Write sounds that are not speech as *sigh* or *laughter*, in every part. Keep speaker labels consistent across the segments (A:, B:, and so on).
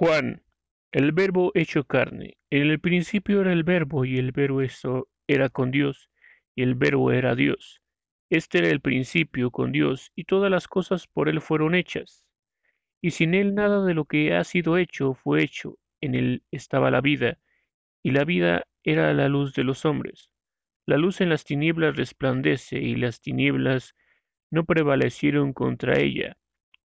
A: Juan, el verbo hecho carne. En el principio era el verbo, y el verbo era con Dios, y el verbo era Dios. Este era el principio con Dios, y todas las cosas por él fueron hechas. Y sin él nada de lo que ha sido hecho fue hecho. En él estaba la vida, y la vida era la luz de los hombres. La luz en las tinieblas resplandece, y las tinieblas no prevalecieron contra ella.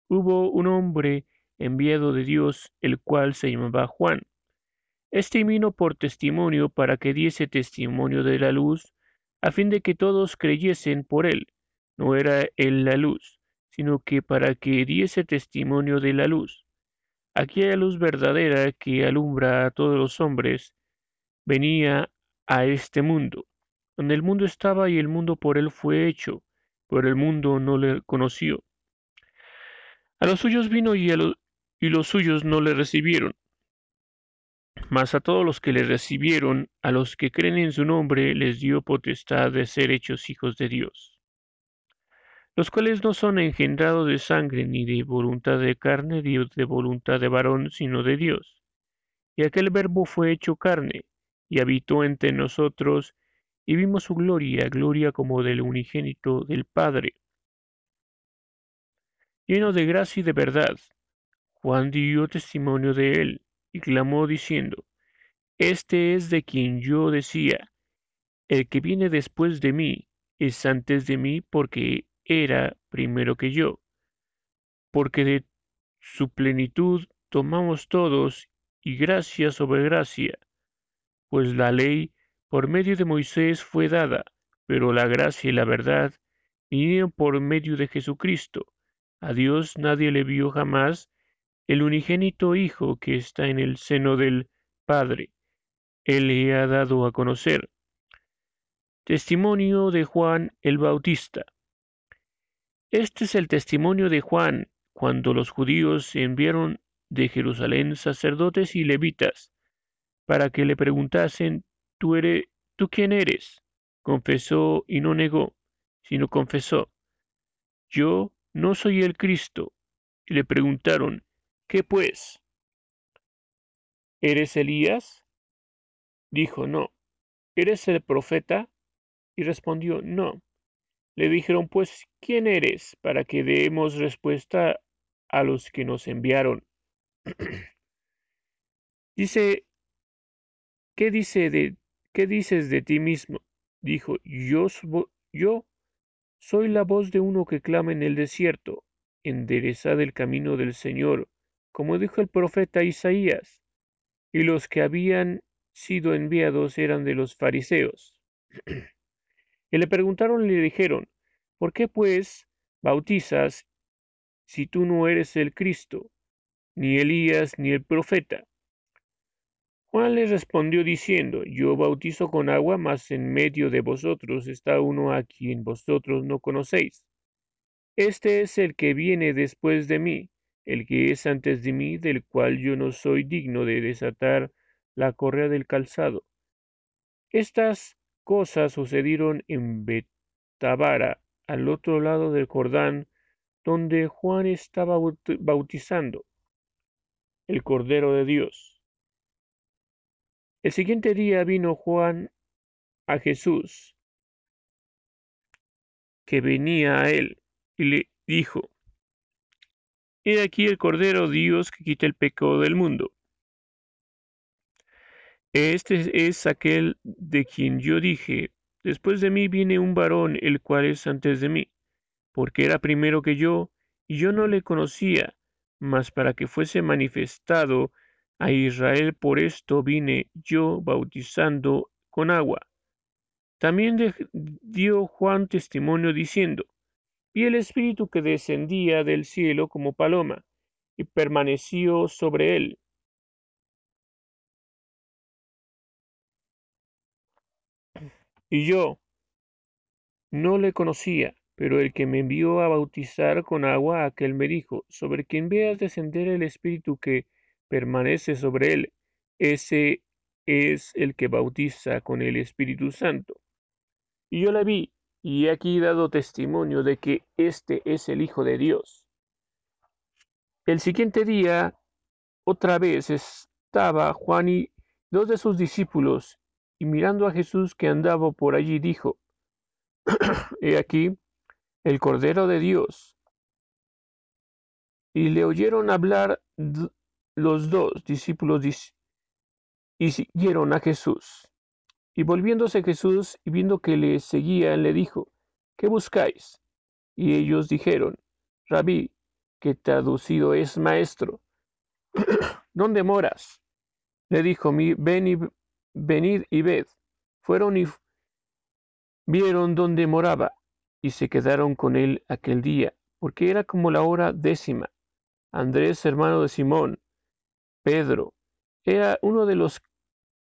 A: Hubo un hombre enviado de Dios, el cual se llamaba Juan. Este vino por testimonio para que diese testimonio de la luz, a fin de que todos creyesen por él. No era él la luz, sino que para que diese testimonio de la luz. Aquella luz verdadera que alumbra a todos los hombres venía a este mundo. Donde el mundo estaba y el mundo por él fue hecho, pero el mundo no le conoció. A los suyos vino y, y los suyos no le recibieron. Mas a todos los que le recibieron, a los que creen en su nombre, les dio potestad de ser hechos hijos de Dios, los cuales no son engendrados de sangre, ni de voluntad de carne, ni de voluntad de varón, sino de Dios. Y aquel verbo fue hecho carne, y habitó entre nosotros, y vimos su gloria, gloria como del unigénito del Padre, lleno de gracia y de verdad. Juan dio testimonio de él, y clamó diciendo, Este es de quien yo decía, el que viene después de mí es antes de mí porque era primero que yo, porque de su plenitud tomamos todos y gracia sobre gracia, pues la ley por medio de Moisés fue dada, pero la gracia y la verdad vinieron por medio de Jesucristo. A Dios nadie le vio jamás, el unigénito Hijo que está en el seno del Padre, Él le ha dado a conocer. Testimonio de Juan el Bautista. Este es el testimonio de Juan cuando los judíos enviaron de Jerusalén sacerdotes y levitas para que le preguntasen, ¿tú, eres, ¿tú quién eres? Confesó y no negó, sino confesó, yo no soy el Cristo. Y le preguntaron, ¿Qué pues? ¿Eres Elías? Dijo, no. ¿Eres el profeta? Y respondió, no. Le dijeron, pues, ¿quién eres? Para que demos respuesta a los que nos enviaron. *clears throat* dice, ¿qué dice de, qué dices de ti mismo? Dijo, yo, yo soy la voz de uno que clama en el desierto, enderezad el camino del Señor, como dijo el profeta Isaías, y los que habían sido enviados eran de los fariseos. y le preguntaron y le dijeron, ¿por qué pues bautizas si tú no eres el Cristo, ni Elías, ni el profeta? Juan les respondió diciendo, Yo bautizo con agua, mas en medio de vosotros está uno a quien vosotros no conocéis. Este es el que viene después de mí, el que es antes de mí, del cual yo no soy digno de desatar la correa del calzado. Estas cosas sucedieron en Betabara, al otro lado del Jordán, donde Juan estaba bautizando, el Cordero de Dios. El siguiente día vino Juan a Jesús, que venía a él, y le dijo, He aquí el Cordero Dios que quita el pecado del mundo. Este es aquel de quien yo dije, después de mí viene un varón, el cual es antes de mí, porque era primero que yo, y yo no le conocía, mas para que fuese manifestado a Israel, por esto vine yo bautizando con agua. También dio Juan testimonio diciendo, Vi el Espíritu que descendía del cielo como paloma, y permaneció sobre él. Y yo no le conocía, pero el que me envió a bautizar con agua, aquel me dijo, sobre quien veas descender el Espíritu que permanece sobre él, ese es el que bautiza con el Espíritu Santo. Y yo la vi, y he aquí dado testimonio de que este es el Hijo de Dios. El siguiente día otra vez estaba Juan y dos de sus discípulos, y mirando a Jesús que andaba por allí, dijo, *coughs* He aquí el Cordero de Dios. Y le oyeron hablar los dos discípulos y siguieron a Jesús. Y volviéndose Jesús y viendo que le seguían, le dijo, ¿qué buscáis? Y ellos dijeron, Rabí, que traducido es maestro, *clears throat* ¿dónde moras? Le dijo, ven y, venid y ved. Fueron y vieron dónde moraba, y se quedaron con él aquel día, porque era como la hora décima. Andrés, hermano de Simón, Pedro, era uno de los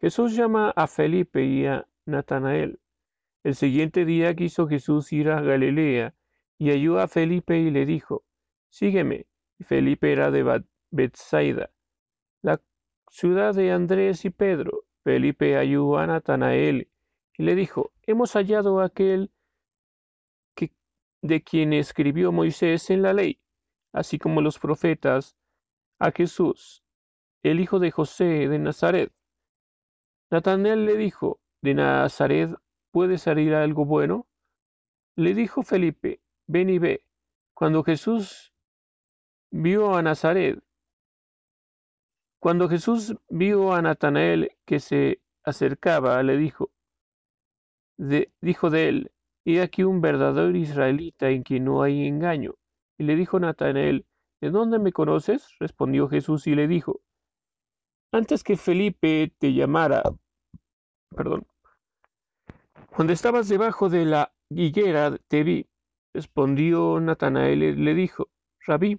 A: Jesús llama a Felipe y a Natanael. El siguiente día quiso Jesús ir a Galilea y halló a Felipe y le dijo, Sígueme. Felipe era de Bethsaida, la ciudad de Andrés y Pedro. Felipe halló a Natanael y le dijo, Hemos hallado a aquel que, de quien escribió Moisés en la ley, así como los profetas, a Jesús, el hijo de José de Nazaret. Natanael le dijo, ¿de Nazaret ¿puede salir algo bueno? Le dijo Felipe, ven y ve. Cuando Jesús vio a Nazaret, cuando Jesús vio a Natanael que se acercaba, le dijo, dijo de él, he aquí un verdadero israelita en quien no hay engaño. Y le dijo Natanael, ¿de dónde me conoces? Respondió Jesús y le dijo, antes que Felipe te llamara, perdón, cuando estabas debajo de la higuera te vi. Respondió Natanael y le dijo, Rabí,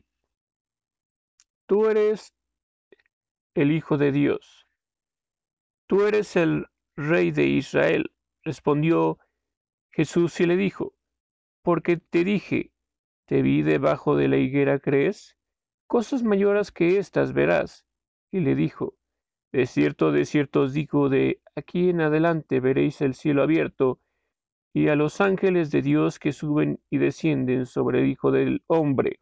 A: tú eres el Hijo de Dios, tú eres el Rey de Israel. Respondió Jesús y le dijo, porque te dije, te vi debajo de la higuera, ¿crees? Cosas mayores que estas verás. Y le dijo, de cierto, de cierto os digo, de aquí en adelante veréis el cielo abierto y a los ángeles de Dios que suben y descienden sobre el Hijo del Hombre.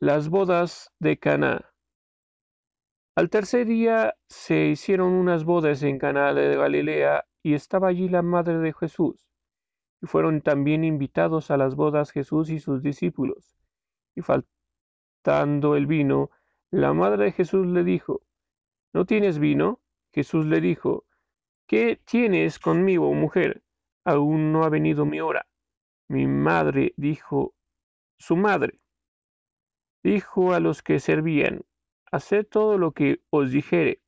A: Las bodas de Caná. Al tercer día se hicieron unas bodas en Caná de Galilea y estaba allí la madre de Jesús. Y fueron también invitados a las bodas Jesús y sus discípulos. Y el vino, la madre de Jesús le dijo, ¿No tienes vino? Jesús le dijo, ¿Qué tienes conmigo, mujer? Aún no ha venido mi hora. Mi madre dijo, su madre, dijo a los que servían, haced todo lo que os dijere.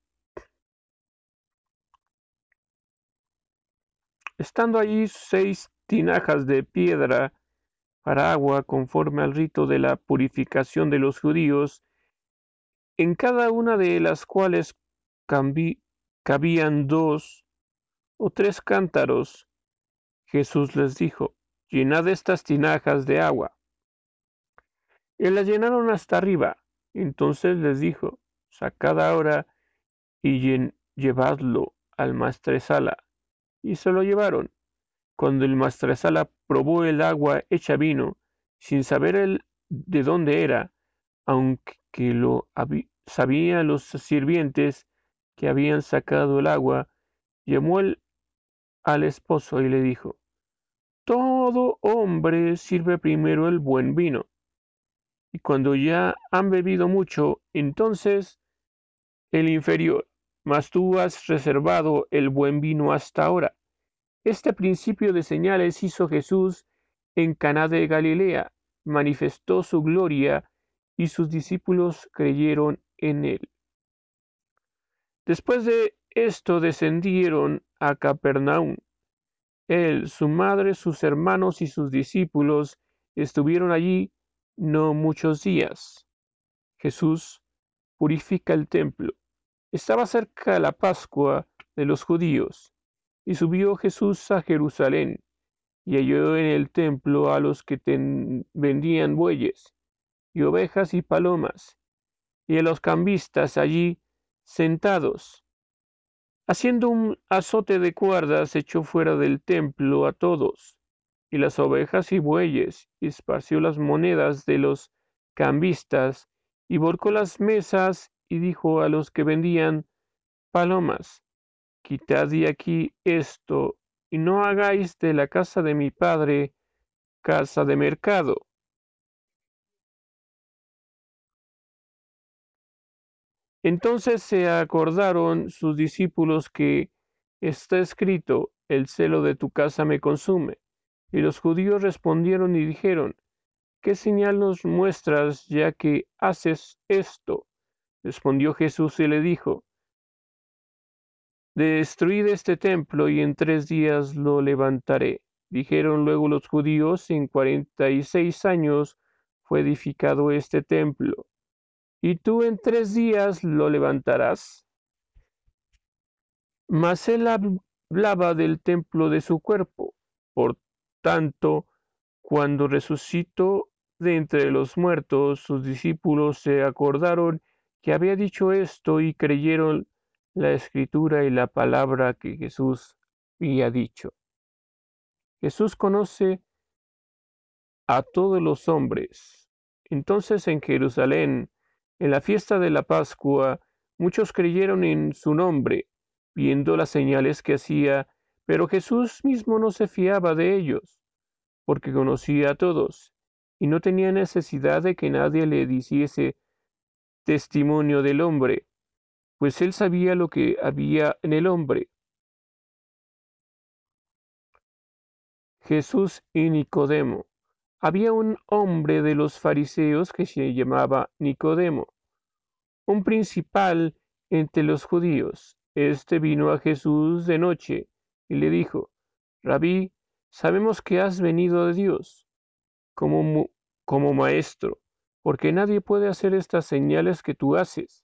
A: Estando allí seis tinajas de piedra para agua conforme al rito de la purificación de los judíos, en cada una de las cuales cabían dos o tres cántaros. Jesús les dijo, llenad estas tinajas de agua. Y las llenaron hasta arriba. Entonces les dijo, sacad ahora y llevadlo al maestresala. Y se lo llevaron. Cuando el maestresala probó el agua hecha vino, sin saber de dónde era, aunque lo sabían los sirvientes que habían sacado el agua, llamó al esposo y le dijo, Todo hombre sirve primero el buen vino, y cuando ya han bebido mucho, entonces el inferior, mas tú has reservado el buen vino hasta ahora. Este principio de señales hizo Jesús en Caná de Galilea, manifestó su gloria y sus discípulos creyeron en él. Después de esto descendieron a Capernaum. Él, su madre, sus hermanos y sus discípulos, Estuvieron allí no muchos días. Jesús purifica el templo. Estaba cerca la Pascua de los judíos, y subió Jesús a Jerusalén, y halló en el templo a los que vendían bueyes, y ovejas y palomas, y a los cambistas allí sentados. Haciendo un azote de cuerdas, echó fuera del templo a todos, y las ovejas y bueyes, y esparció las monedas de los cambistas, y volcó las mesas, y dijo a los que vendían palomas, quitad de aquí esto, y no hagáis de la casa de mi padre casa de mercado. Entonces se acordaron sus discípulos que está escrito, el celo de tu casa me consume. Y los judíos respondieron y dijeron, ¿qué señal nos muestras ya que haces esto? Respondió Jesús y le dijo, Destruid este templo y en tres días lo levantaré. Dijeron luego los judíos, en cuarenta y seis años fue edificado este templo y tú en tres días lo levantarás. Mas él hablaba del templo de su cuerpo. Por tanto, cuando resucitó de entre los muertos, sus discípulos se acordaron que había dicho esto y creyeron la escritura y la palabra que Jesús había dicho. Jesús conoce a todos los hombres. Entonces en Jerusalén en la fiesta de la Pascua, muchos creyeron en su nombre, viendo las señales que hacía, pero Jesús mismo no se fiaba de ellos, porque conocía a todos, y no tenía necesidad de que nadie le diciese testimonio del hombre, pues él sabía lo que había en el hombre. Jesús y Nicodemo. Había un hombre de los fariseos que se llamaba Nicodemo, un principal entre los judíos. Este vino a Jesús de noche y le dijo, Rabí, sabemos que has venido de Dios como, como maestro, porque nadie puede hacer estas señales que tú haces,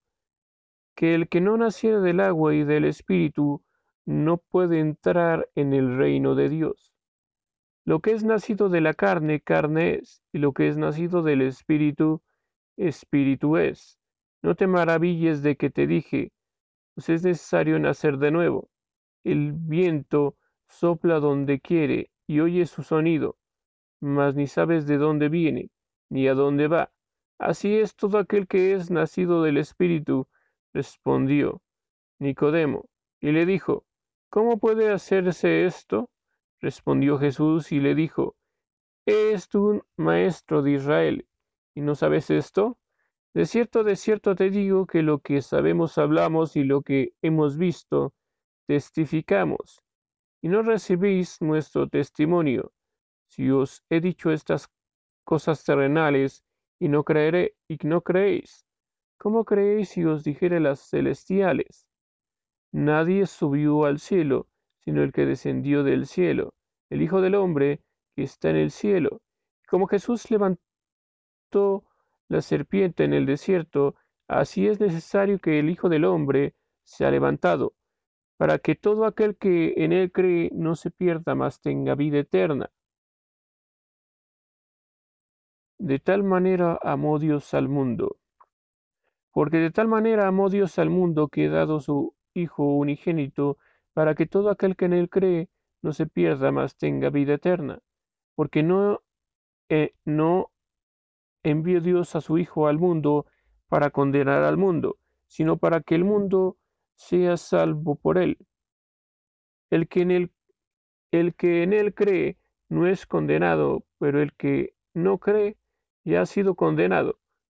A: que el que no naciera del agua y del espíritu no puede entrar en el reino de Dios. Lo que es nacido de la carne, carne es, y lo que es nacido del espíritu, espíritu es. No te maravilles de que te dije, pues es necesario nacer de nuevo. El viento sopla donde quiere y oye su sonido, mas ni sabes de dónde viene, ni a dónde va. Así es todo aquel que es nacido del Espíritu, respondió Nicodemo, y le dijo, ¿cómo puede hacerse esto? Respondió Jesús y le dijo, ¿Es tú maestro de Israel y no sabes esto? De cierto, de cierto te digo que lo que sabemos hablamos y lo que hemos visto testificamos, y no recibís nuestro testimonio. Si os he dicho estas cosas terrenales y no creeré y no creéis, ¿cómo creéis si os dijere las celestiales? Nadie subió al cielo sino el que descendió del cielo, el Hijo del Hombre que está en el cielo. Como Jesús levantó la serpiente en el desierto, así es necesario que el Hijo del Hombre sea levantado, para que todo aquel que en él cree no se pierda, mas tenga vida eterna. De tal manera amó Dios al mundo, porque de tal manera amó Dios al mundo que ha dado su Hijo unigénito, para que todo aquel que en él cree no se pierda, mas tenga vida eterna. Porque no, eh, no envió Dios a su Hijo al mundo para condenar al mundo, sino para que el mundo sea salvo por él. El que en él, el que en él cree no es condenado, pero el que no cree ya ha sido condenado,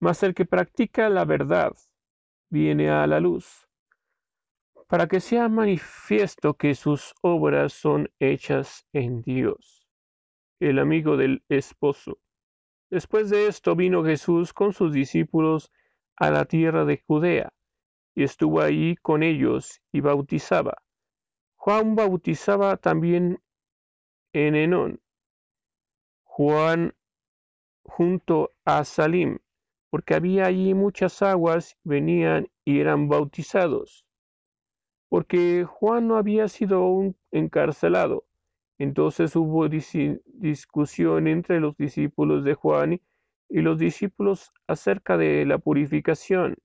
A: mas el que practica la verdad viene a la luz, para que sea manifiesto que sus obras son hechas en Dios, el amigo del esposo. Después de esto vino Jesús con sus discípulos a la tierra de Judea, y estuvo allí con ellos y bautizaba. Juan bautizaba también en Enón, Juan junto a Salim, porque había allí muchas aguas, venían y eran bautizados, porque Juan no había sido aún encarcelado. Entonces hubo discusión entre los discípulos de Juan y los discípulos acerca de la purificación.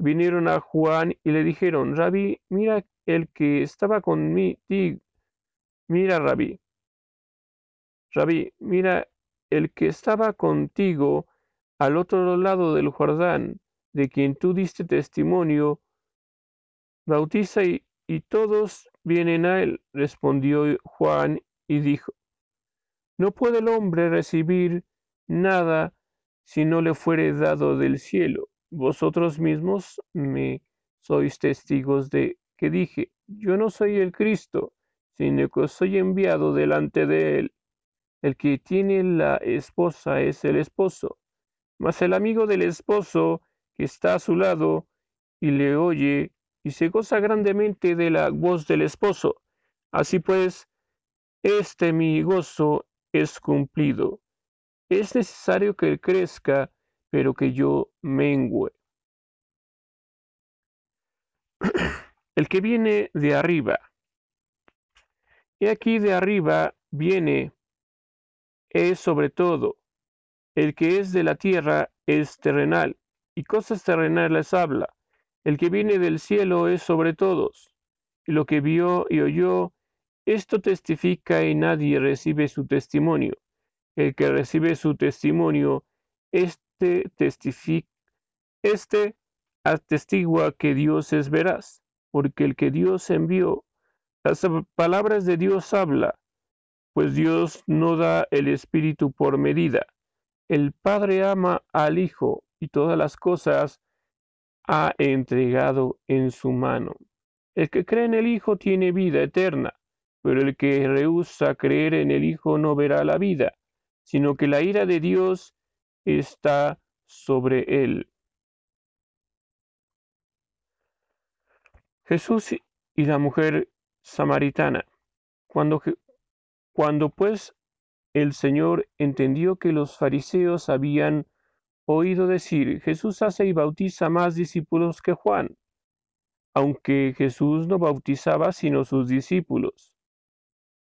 A: Vinieron a Juan y le dijeron, Rabí, mira el que estaba conmigo, mira, Rabí, Rabí, mira el que estaba contigo al otro lado del Jordán, de quien tú diste testimonio, bautiza y, y todos vienen a él. Respondió Juan y dijo, no puede el hombre recibir nada si no le fuere dado del cielo. Vosotros mismos me sois testigos de que dije, yo no soy el Cristo, sino que soy enviado delante de él. El que tiene la esposa es el esposo, mas el amigo del esposo que está a su lado y le oye y se goza grandemente de la voz del esposo. Así pues, este mi gozo es cumplido. Es necesario que crezca, pero que yo mengüe. *clears throat* El que viene de arriba. Y aquí de arriba viene es sobre todo. El que es de la tierra es terrenal, y cosas terrenales habla. El que viene del cielo es sobre todos. Y lo que vio y oyó, esto testifica y nadie recibe su testimonio. El que recibe su testimonio, este testifica, este atestigua que Dios es veraz, porque el que Dios envió, las palabras de Dios habla, pues Dios no da el Espíritu por medida. El Padre ama al Hijo y todas las cosas ha entregado en su mano. El que cree en el Hijo tiene vida eterna, pero el que rehúsa creer en el Hijo no verá la vida, sino que la ira de Dios está sobre él. Jesús y la mujer samaritana. Cuando, cuando pues el Señor entendió que los fariseos habían oído decir, Jesús hace y bautiza más discípulos que Juan, aunque Jesús no bautizaba sino sus discípulos.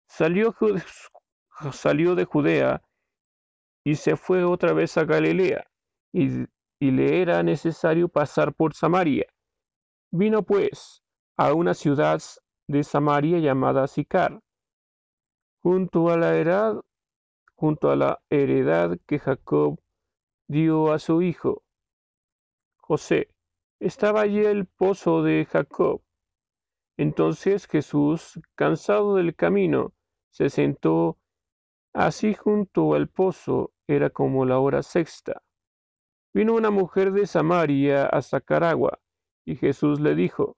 A: Salió, *laughs* salió de Judea y se fue otra vez a Galilea, y, y le era necesario pasar por Samaria. Vino pues a una ciudad de Samaria llamada Sicar, junto a la heredad, junto a la heredad que Jacob dio a su hijo José. Estaba allí el pozo de Jacob. Entonces Jesús, cansado del camino, se sentó así junto al pozo, era como la hora sexta. Vino una mujer de Samaria a sacar agua, y Jesús le dijo,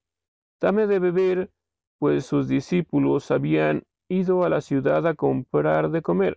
A: Dame de beber, pues sus discípulos habían ido a la ciudad a comprar de comer.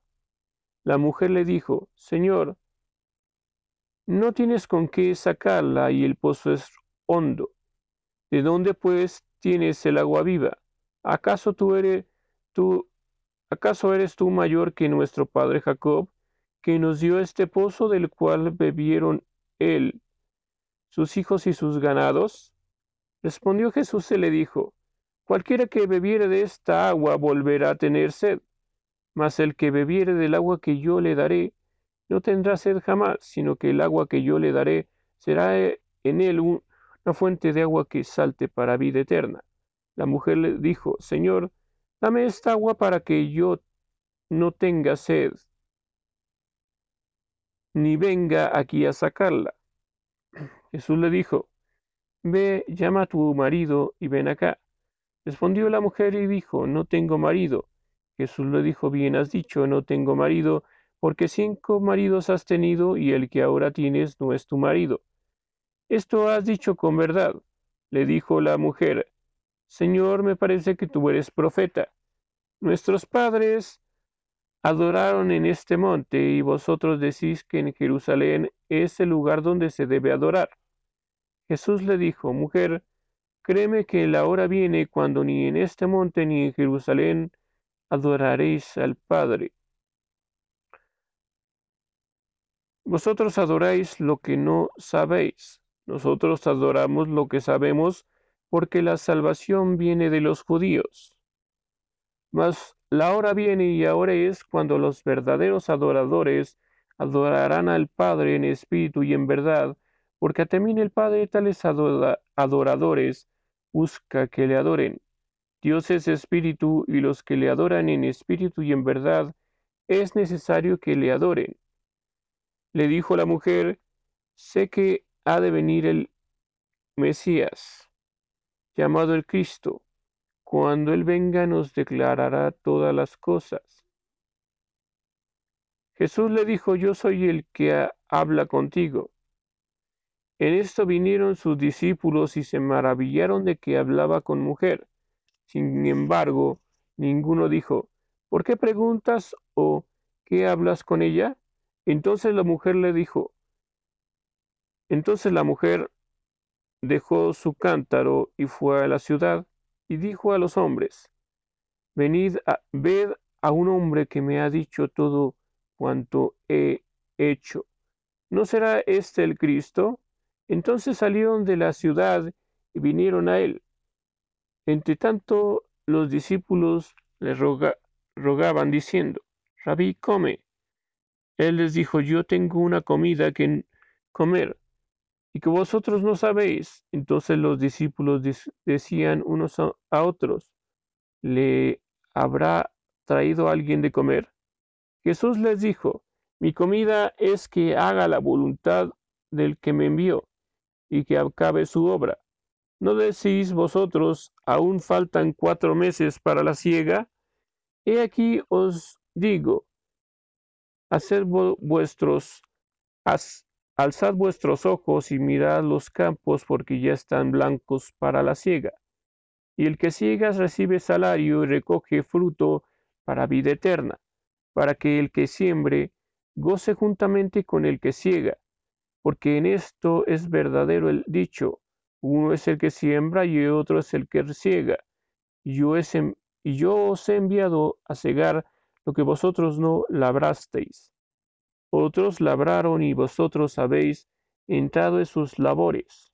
A: La mujer le dijo, Señor, no tienes con qué sacarla y el pozo es hondo. ¿De dónde pues tienes el agua viva? ¿Acaso tú eres tú acaso eres tú mayor que nuestro padre Jacob, que nos dio este pozo del cual bebieron él, sus hijos y sus ganados? Respondió Jesús y le dijo, Cualquiera que bebiere de esta agua volverá a tener sed, mas el que bebiere del agua que yo le daré, no tendrá sed jamás, sino que el agua que yo le daré será eh, en él una fuente de agua que salte para vida eterna. La mujer le dijo, Señor, dame esta agua para que yo no tenga sed, ni venga aquí a sacarla. *clears throat* Jesús le dijo, Ve, llama a tu marido y ven acá. Respondió la mujer y dijo, No tengo marido. Jesús le dijo, Bien has dicho, no tengo marido, porque cinco maridos has tenido y el que ahora tienes no es tu marido. Esto has dicho con verdad. Le dijo la mujer, Señor, me parece que tú eres profeta. Nuestros padres adoraron en este monte y vosotros decís que en Jerusalén es el lugar donde se debe adorar. Jesús le dijo, Mujer, créeme que la hora viene cuando ni en este monte ni en Jerusalén adoraréis al Padre. Vosotros adoráis lo que no sabéis, nosotros adoramos lo que sabemos, porque la salvación viene de los judíos. Mas la hora viene y ahora es cuando los verdaderos adoradores adorarán al Padre en espíritu y en verdad, porque también el Padre tales adoradores busca que le adoren. Dios es espíritu y los que le adoran en espíritu y en verdad es necesario que le adoren. Le dijo la mujer, sé que ha de venir el Mesías, llamado el Cristo. Cuando Él venga nos declarará todas las cosas. Jesús le dijo, yo soy el que habla contigo. En esto vinieron sus discípulos y se maravillaron de que hablaba con mujer. Sin embargo, ninguno dijo, ¿por qué preguntas o qué hablas con ella? Entonces la mujer le dijo, entonces la mujer dejó su cántaro y fue a la ciudad y dijo a los hombres, venid, a, ved a un hombre que me ha dicho todo cuanto he hecho. ¿No será este el Cristo? Entonces salieron de la ciudad y vinieron a él. Entre tanto, los discípulos le rogaban diciendo, Rabí, come. Él les dijo, yo tengo una comida que comer y que vosotros no sabéis. Entonces los discípulos decían unos a, otros, ¿le habrá traído alguien de comer? Jesús les dijo, mi comida es que haga la voluntad del que me envió y que acabe su obra. ¿No decís vosotros, aún faltan cuatro meses para la siega? He aquí os digo, vuestros, alzad vuestros ojos y mirad los campos porque ya están blancos para la siega. Y el que siega recibe salario y recoge fruto para vida eterna, para que el que siembre goce juntamente con el que ciega, porque en esto es verdadero el dicho, uno es el que siembra y otro es el que ciega. Y yo, y yo os he enviado a cegar lo que vosotros no labrasteis. Otros labraron y vosotros habéis entrado en sus labores.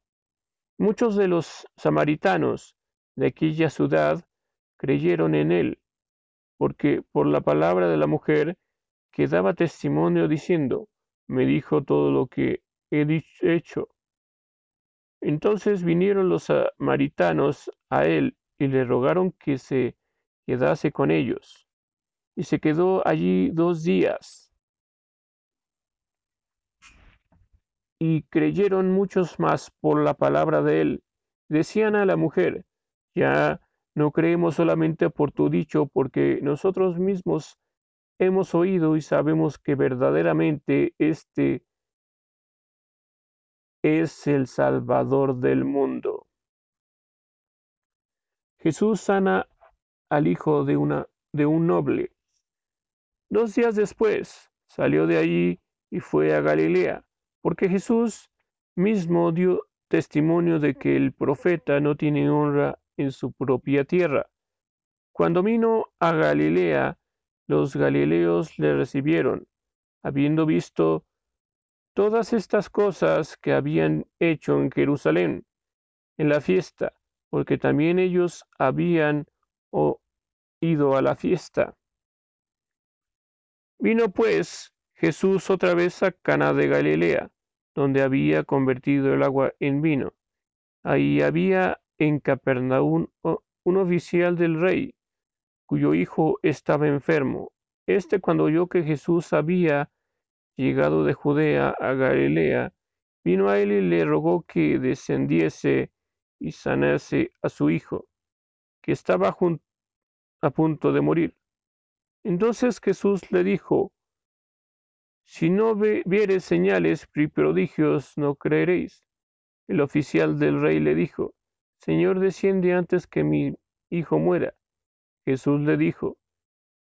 A: Muchos de los samaritanos de aquella ciudad creyeron en él, porque por la palabra de la mujer que daba testimonio diciendo, me dijo todo lo que he hecho. Entonces vinieron los samaritanos a él y le rogaron que se quedase con ellos y se quedó allí dos días. Y creyeron muchos más por la palabra de él. Decían a la mujer, ya no creemos solamente por tu dicho, porque nosotros mismos hemos oído y sabemos que verdaderamente este es el Salvador del mundo. Jesús sana al hijo de, una, de un noble. Dos días después salió de allí y fue a Galilea, porque Jesús mismo dio testimonio de que el profeta no tiene honra en su propia tierra. Cuando vino a Galilea, los galileos le recibieron, habiendo visto todas estas cosas que habían hecho en Jerusalén, en la fiesta, porque también ellos habían ido a la fiesta. Vino pues Jesús otra vez a Cana de Galilea, donde había convertido el agua en vino. Ahí había en Capernaum un oficial del rey, cuyo hijo estaba enfermo. Este cuando oyó que Jesús había llegado de Judea a Galilea, vino a él y le rogó que descendiese y sanase a su hijo, que estaba a punto de morir. Entonces Jesús le dijo, si no vieres señales y prodigios, no creeréis. El oficial del rey le dijo, Señor, desciende antes que mi hijo muera. Jesús le dijo,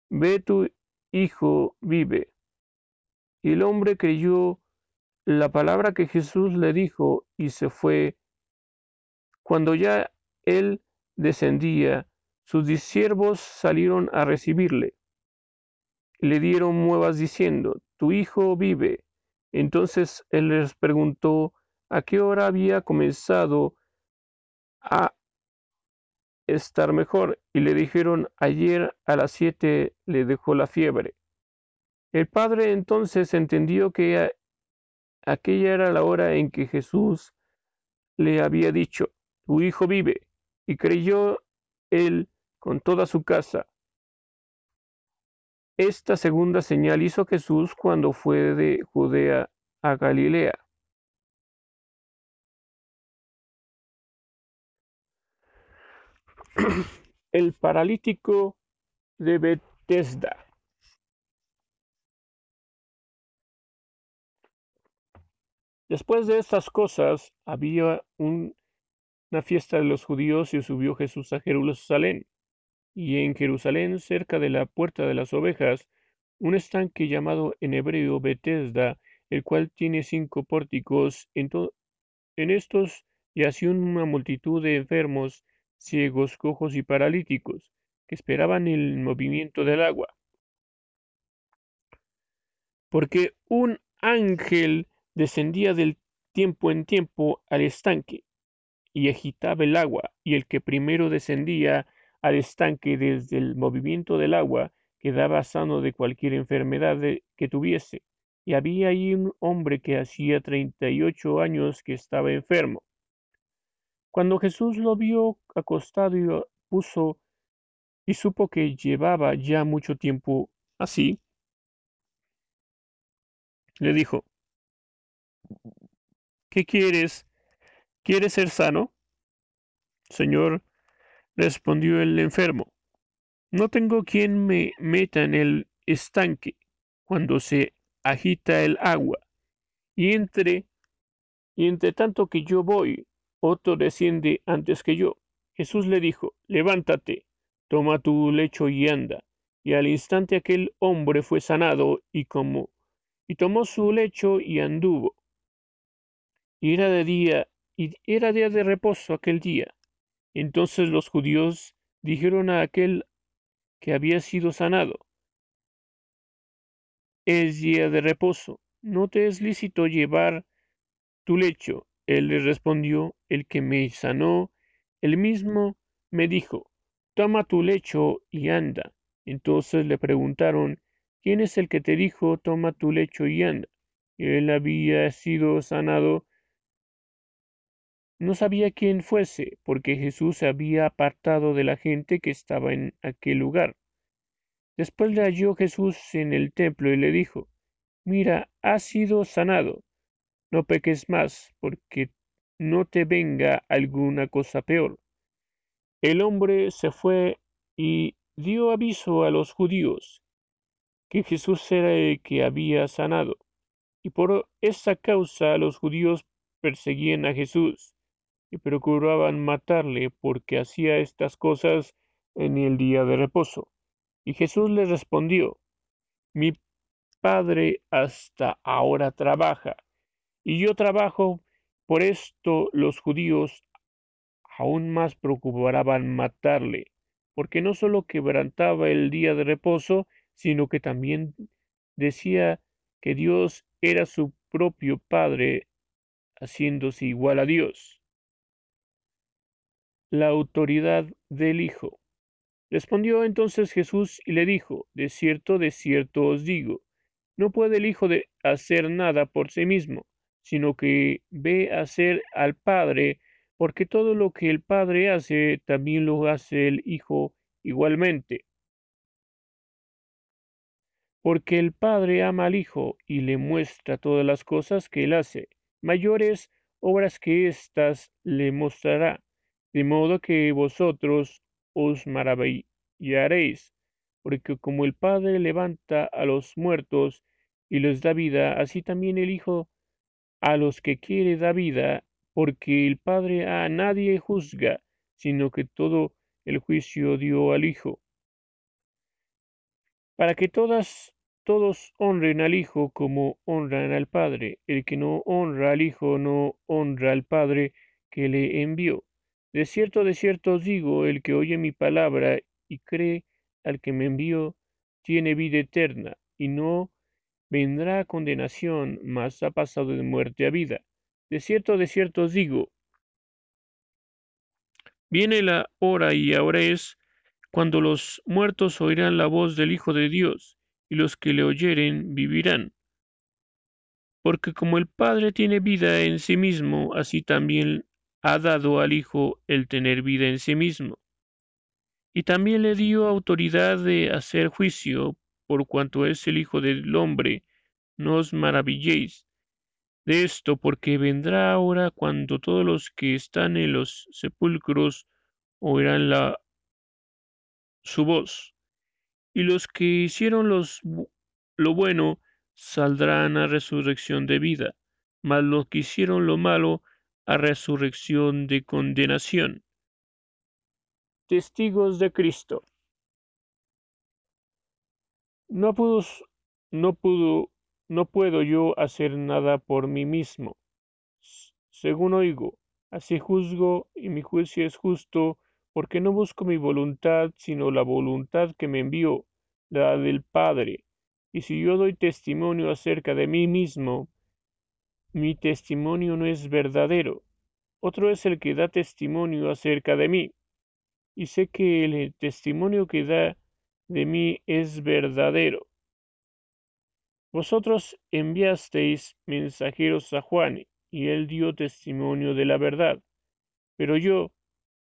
A: Ve tu hijo vive. Y el hombre creyó la palabra que Jesús le dijo y se fue. Cuando ya él descendía, sus disciervos salieron a recibirle. Le dieron nuevas diciendo, Tu hijo vive. Entonces él les preguntó a qué hora había comenzado a estar mejor, y le dijeron, ayer a las siete le dejó la fiebre. El padre entonces entendió que aquella era la hora en que Jesús le había dicho, tu hijo vive, y creyó él con toda su casa. Esta segunda señal hizo Jesús cuando fue de Judea a Galilea. *clears throat* El paralítico de Bethesda. Después de estas cosas, había una fiesta de los judíos y subió Jesús a Jerusalén. Y en Jerusalén, cerca de la puerta de las ovejas, un estanque llamado en hebreo Bethesda, el cual tiene cinco pórticos. En, en estos yació una multitud de enfermos, ciegos, cojos y paralíticos, que esperaban el movimiento del agua. Porque un ángel descendía del tiempo en tiempo al estanque y agitaba el agua, y el que primero descendía al estanque desde el movimiento del agua quedaba sano de cualquier enfermedad que tuviese. Y había ahí un hombre que hacía treinta y ocho años que estaba enfermo. Cuando Jesús lo vio acostado y puso y supo que llevaba ya mucho tiempo así, le dijo, ¿Qué quieres? ¿Quieres ser sano? Señor, respondió el enfermo, no tengo quien me meta en el estanque cuando se agita el agua, y entre, y entre tanto que yo voy, otro desciende antes que yo. Jesús le dijo, levántate, toma tu lecho y anda. Y al instante aquel hombre fue sanado y como y tomó su lecho y anduvo. Y era de día, y era día de reposo aquel día. Entonces los judíos dijeron a aquel que había sido sanado, es día de reposo, no te es lícito llevar tu lecho. Él le respondió, el que me sanó, el mismo me dijo, toma tu lecho y anda. Entonces le preguntaron, ¿quién es el que te dijo, toma tu lecho y anda? Él había sido sanado no sabía quién fuese, porque Jesús se había apartado de la gente que estaba en aquel lugar. Después le halló Jesús en el templo y le dijo, Mira, has sido sanado, no peques más, porque no te venga alguna cosa peor. El hombre se fue y dio aviso a los judíos que Jesús era el que había sanado, y por esa causa los judíos perseguían a Jesús y procuraban matarle porque hacía estas cosas en el día de reposo. Y Jesús les respondió, mi Padre hasta ahora trabaja, Y yo trabajo, por esto los judíos aún más procuraban matarle, porque no solo quebrantaba el día de reposo, sino que también decía que Dios era su propio Padre, haciéndose igual a Dios. La autoridad del Hijo. Respondió entonces Jesús y le dijo, De cierto, de cierto os digo, no puede el Hijo hacer nada por sí mismo, sino que ve hacer al Padre, porque todo lo que el Padre hace, también lo hace el Hijo igualmente. Porque el Padre ama al Hijo y le muestra todas las cosas que él hace. Mayores obras que éstas le mostrará, de modo que vosotros os maravillaréis, porque como el Padre levanta a los muertos y les da vida, así también el Hijo a los que quiere da vida, porque el Padre a nadie juzga, sino que todo el juicio dio al Hijo, para que todas, todos honren al Hijo como honran al Padre. El que no honra al Hijo no honra al Padre que le envió. De cierto, de cierto os digo, el que oye mi palabra y cree al que me envió, tiene vida eterna, y no vendrá condenación, mas ha pasado de muerte a vida. De cierto, de cierto os digo, viene la hora y ahora es cuando los muertos oirán la voz del Hijo de Dios, y los que le oyeren vivirán. Porque como el Padre tiene vida en sí mismo, así también ha dado al Hijo el tener vida en sí mismo. Y también le dio autoridad de hacer juicio, por cuanto es el Hijo del hombre. No os maravilléis de esto, porque vendrá ahora cuando todos los que están en los sepulcros oirán la, su voz, y los que hicieron los, lo bueno saldrán a resurrección de vida, mas los que hicieron lo malo a resurrección de condenación. Testigos de Cristo. No pudo, no pudo, no puedo yo hacer nada por mí mismo. Según oigo, así juzgo y mi juicio es justo, porque no busco mi voluntad, sino la voluntad que me envió, la del Padre. Y si yo doy testimonio acerca de mí mismo, mi testimonio no es verdadero. Otro es el que da testimonio acerca de mí. Y sé que el testimonio que da de mí es verdadero. Vosotros enviasteis mensajeros a Juan, y él dio testimonio de la verdad. Pero yo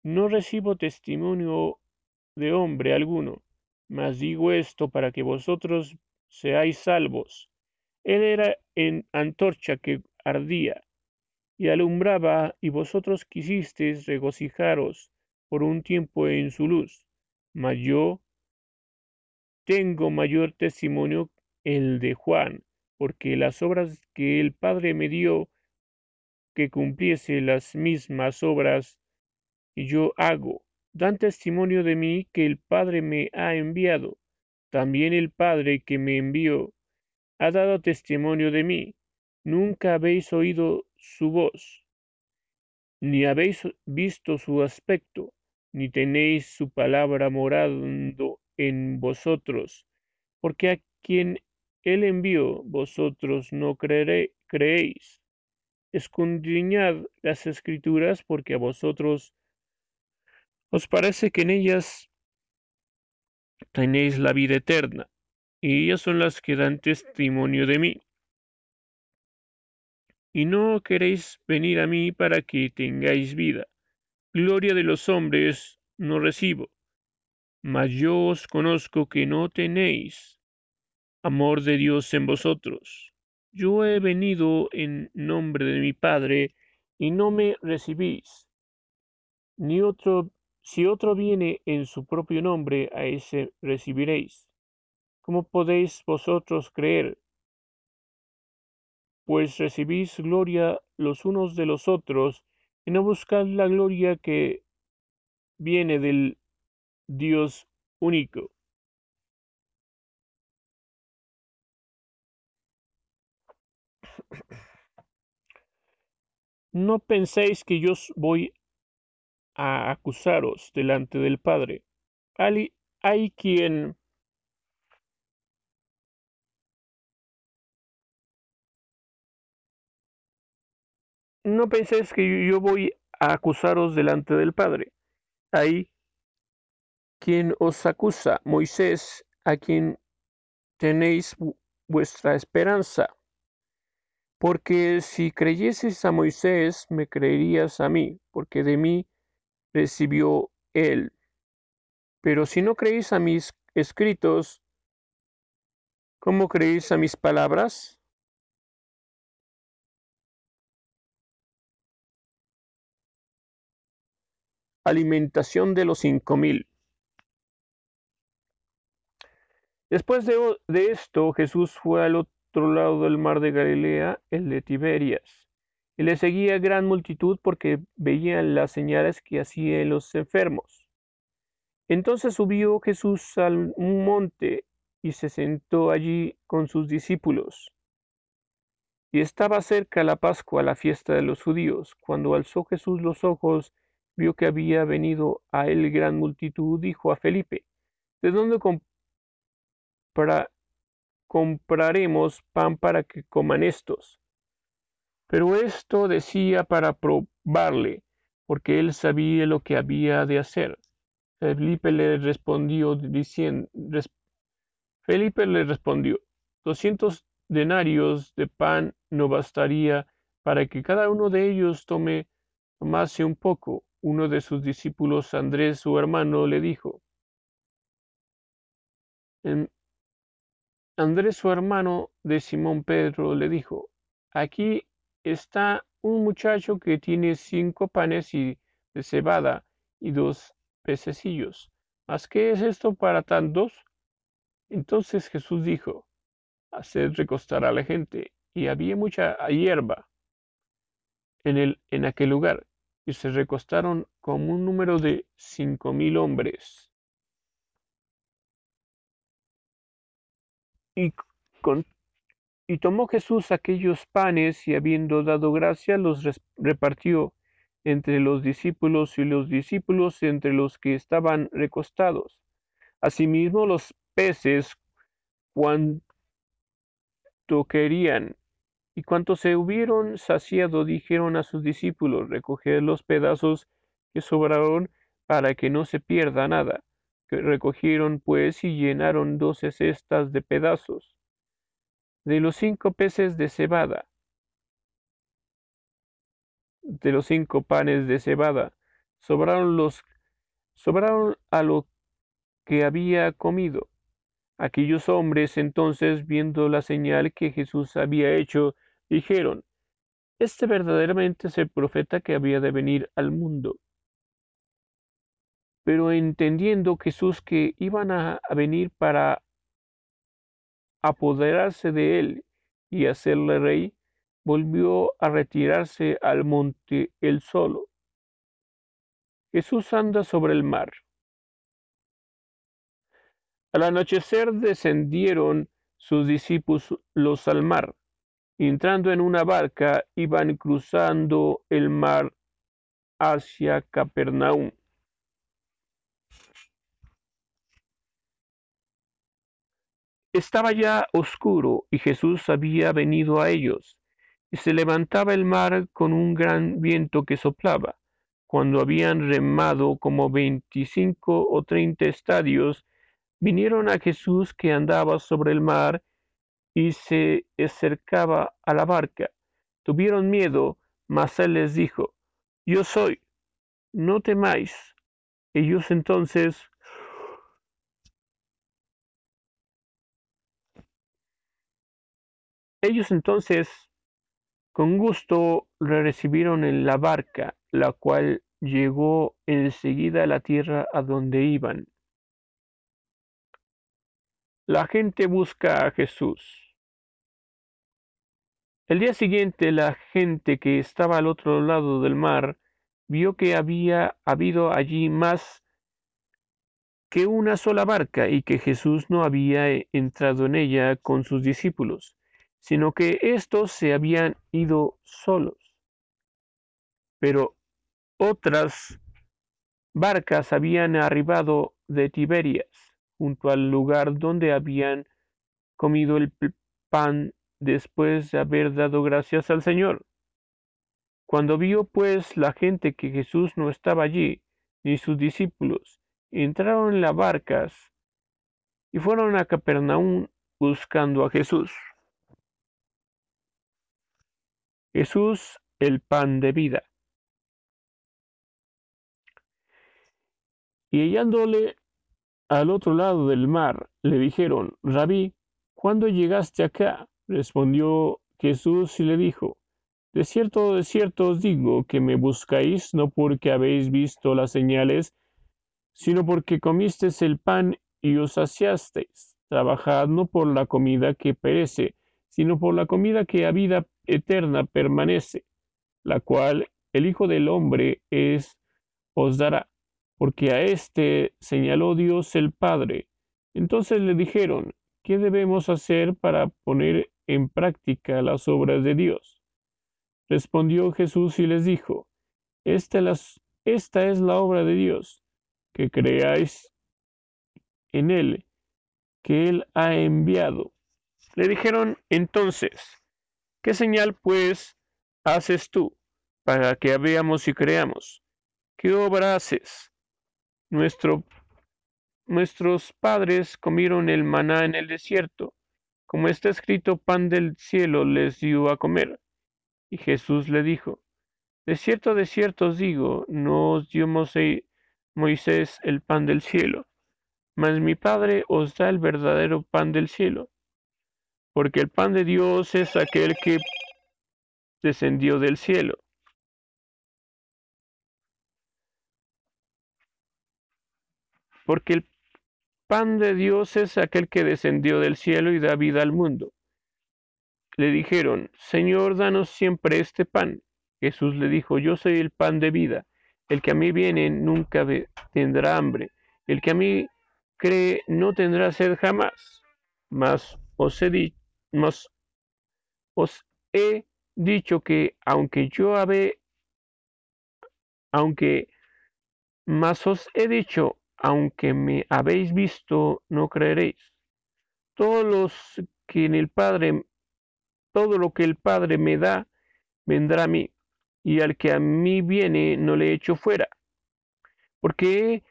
A: no recibo testimonio de hombre alguno, mas digo esto para que vosotros seáis salvos. Él era en antorcha que ardía y alumbraba, y vosotros quisisteis regocijaros por un tiempo en su luz. Mas yo tengo mayor testimonio el de Juan, porque las obras que el Padre me dio que cumpliese las mismas obras yo hago, dan testimonio de mí que el Padre me ha enviado. También el Padre que me envió ha dado testimonio de mí. Nunca habéis oído su voz, ni habéis visto su aspecto, ni tenéis su palabra morando en vosotros, porque a quien él envió vosotros no creéis. Escudriñad las escrituras porque a vosotros os parece que en ellas tenéis la vida eterna, y ellas son las que dan testimonio de mí. Y no queréis venir a mí para que tengáis vida. Gloria de los hombres no recibo, mas yo os conozco que no tenéis amor de Dios en vosotros. Yo he venido en nombre de mi Padre, y no me recibís. Ni otro, si otro viene en su propio nombre, a ese recibiréis. ¿Cómo podéis vosotros creer? Pues recibís gloria los unos de los otros, y no buscad la gloria que viene del Dios único. no penséis que yo voy a acusaros delante del Padre. Hay, hay quien no penséis que yo voy a acusaros delante del Padre. Hay quien os acusa, Moisés, a quien tenéis vuestra esperanza. Porque si creyeses a Moisés, me creerías a mí, porque de mí recibió él. Pero si no creéis a mis escritos, ¿cómo creéis a mis palabras? Alimentación de los cinco mil. Después de, esto, Jesús fue al otro lado del mar de Galilea, el de Tiberias, y le seguía gran multitud porque veían las señales que hacían los enfermos. Entonces subió Jesús al monte y se sentó allí con sus discípulos. Y estaba cerca la Pascua, la fiesta de los judíos. Cuando alzó Jesús los ojos vio que había venido a él gran multitud, dijo a Felipe, ¿de dónde compraremos pan para que coman estos? Pero esto decía para probarle, porque él sabía lo que había de hacer. Felipe le respondió diciendo, Felipe le respondió, doscientos denarios de pan no bastaría para que cada uno de ellos tome, tomase un poco. Uno de sus discípulos, Andrés, su hermano, le dijo, Andrés, su hermano de Simón Pedro, le dijo, aquí está un muchacho que tiene cinco panes y de cebada y dos pececillos. ¿Mas qué es esto para tantos? Entonces Jesús dijo, haced recostar a la gente. Y había mucha hierba en, el, en aquel lugar y se recostaron como un número de cinco mil hombres. Y, con, y tomó Jesús aquellos panes y habiendo dado gracia los repartió entre los discípulos y los discípulos entre los que estaban recostados. Asimismo los peces cuanto querían y cuanto se hubieron saciado, dijeron a sus discípulos, recoged los pedazos que sobraron para que no se pierda nada. Recogieron pues y llenaron doce cestas de pedazos. De los cinco peces de cebada, de los cinco panes de cebada, sobraron los sobraron a lo que había comido. Aquellos hombres entonces, viendo la señal que Jesús había hecho, dijeron, Este verdaderamente es el profeta que había de venir al mundo. Pero entendiendo Jesús que iban a, venir para apoderarse de él y hacerle rey, volvió a retirarse al monte él solo. Jesús anda sobre el mar. Al anochecer descendieron sus discípulos al mar entrando en una barca, iban cruzando el mar hacia Capernaum. Estaba ya oscuro y Jesús había venido a ellos, y se levantaba el mar con un gran viento que soplaba. Cuando habían remado como veinticinco o treinta estadios, vinieron a Jesús que andaba sobre el mar y se acercaba a la barca. Tuvieron miedo, mas él les dijo, Yo soy, no temáis. Ellos entonces Ellos entonces con gusto le recibieron en la barca, la cual llegó enseguida a la tierra a donde iban. La gente busca a Jesús. El día siguiente la gente que estaba al otro lado del mar vio que había habido allí más que una sola barca y que Jesús no había entrado en ella con sus discípulos, sino que éstos se habían ido solos. pero otras barcas habían arribado de Tiberias, junto al lugar donde habían comido el pan después de haber dado gracias al Señor. Cuando vio pues la gente que Jesús no estaba allí, ni sus discípulos, entraron en las barcas y fueron a Capernaum buscando a Jesús. Jesús, el pan de vida. Y hallándole al otro lado del mar, le dijeron, Rabí, ¿cuándo llegaste acá? Respondió Jesús y le dijo, De cierto, de cierto os digo que me buscáis no porque habéis visto las señales, sino porque comisteis el pan y os saciasteis. Trabajad no por la comida que perece, sino por la comida que a vida eterna permanece, la cual el Hijo del Hombre es, os dará, porque a éste señaló Dios el Padre. Entonces le dijeron, ¿qué debemos hacer para poner en práctica las obras de Dios? Respondió Jesús y les dijo, esta, esta es la obra de Dios, que creáis en Él, que Él ha enviado. Le dijeron entonces, ¿qué señal pues haces tú para que veamos y creamos? ¿Qué obra haces? Nuestro, nuestros padres comieron el maná en el desierto, como está escrito, pan del cielo les dio a comer. Y Jesús le dijo, De cierto, de cierto os digo, no os dio Moisés el pan del cielo, mas mi Padre os da el verdadero pan del cielo, porque el pan de Dios es aquel que descendió del cielo. Porque el pan de Dios es aquel que descendió del cielo y da vida al mundo. Le dijeron, Señor, danos siempre este pan. Jesús le dijo, Yo soy el pan de vida. El que a mí viene nunca tendrá hambre. El que a mí cree no tendrá sed jamás. Mas os he, os he dicho que aunque yo habe, aunque, mas os he dicho, aunque me habéis visto, no creeréis. Todos los que en el Padre, todo lo que el Padre me da, vendrá a mí, y al que a mí viene no le echo fuera. Porque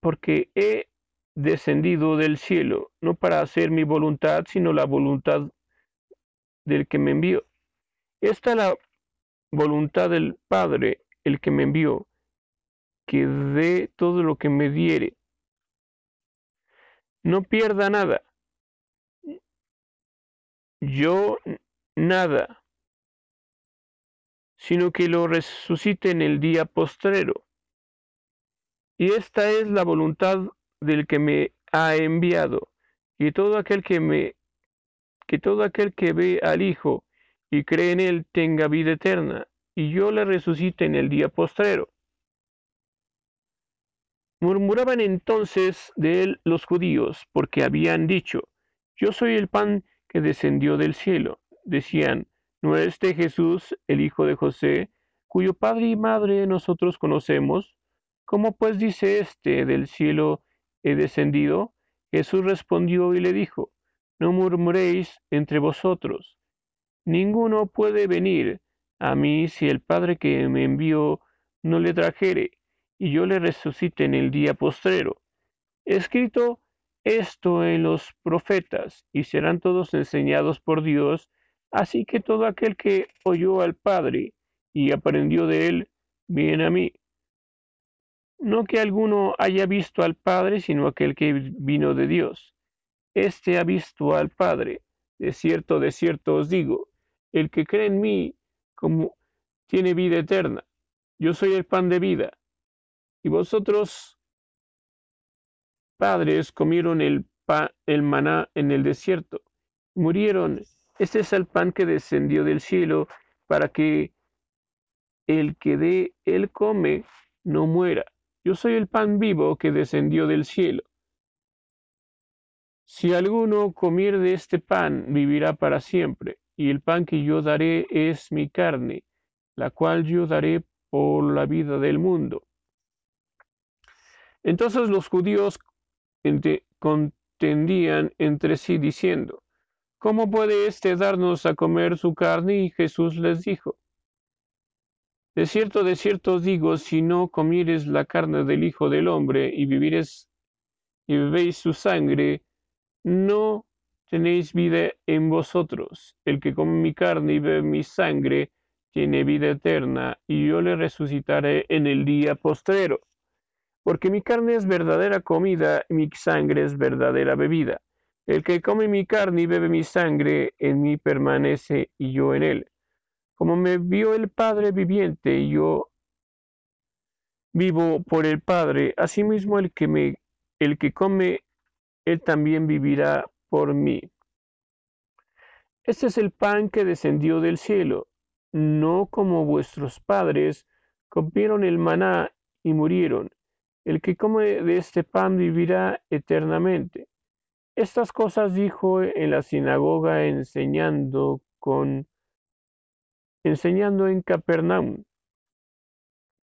A: porque he descendido del cielo, no para hacer mi voluntad, sino la voluntad del que me envió. Esta es la voluntad del Padre, el que me envió, que dé todo lo que me diere. No pierda nada. Yo nada, sino que lo resucite en el día postrero. Y esta es la voluntad del que me ha enviado, y todo aquel que me que todo aquel que ve al Hijo y cree en él tenga vida eterna, y yo le resucite en el día postrero. Murmuraban entonces de él los judíos, porque habían dicho, Yo soy el pan que descendió del cielo. Decían, ¿no es este Jesús, el hijo de José, cuyo padre y madre nosotros conocemos? ¿Cómo pues dice éste, del cielo he descendido? Jesús respondió y le dijo, no murmuréis entre vosotros. Ninguno puede venir a mí si el Padre que me envió no le trajere, y yo le resucite en el día postrero. Escrito esto en los profetas, y serán todos enseñados por Dios, así que todo aquel que oyó al Padre y aprendió de él, viene a mí. No que alguno haya visto al Padre, sino aquel que vino de Dios. Este ha visto al Padre. De cierto, de cierto os digo, el que cree en mí, como tiene vida eterna. Yo soy el pan de vida. Y vosotros, padres, comieron el, el maná en el desierto. Murieron. Este es el pan que descendió del cielo para que el que de él come no muera. Yo soy el pan vivo que descendió del cielo. Si alguno comiere de este pan, vivirá para siempre, y el pan que yo daré es mi carne, la cual yo daré por la vida del mundo. Entonces los judíos contendían entre sí diciendo, ¿cómo puede éste darnos a comer su carne? Y Jesús les dijo, de cierto, de cierto digo, si no comieres la carne del Hijo del Hombre y y bebéis su sangre, no tenéis vida en vosotros. El que come mi carne y bebe mi sangre, tiene vida eterna, y yo le resucitaré en el día postrero. Porque mi carne es verdadera comida y mi sangre es verdadera bebida. El que come mi carne y bebe mi sangre, en mí permanece y yo en él. Como me vio el Padre viviente y yo vivo por el Padre, asimismo el que me el que come él también vivirá por mí. Este es el pan que descendió del cielo, no como vuestros padres comieron el maná y murieron. El que come de este pan vivirá eternamente. Estas cosas dijo en la sinagoga enseñando con enseñando en Capernaum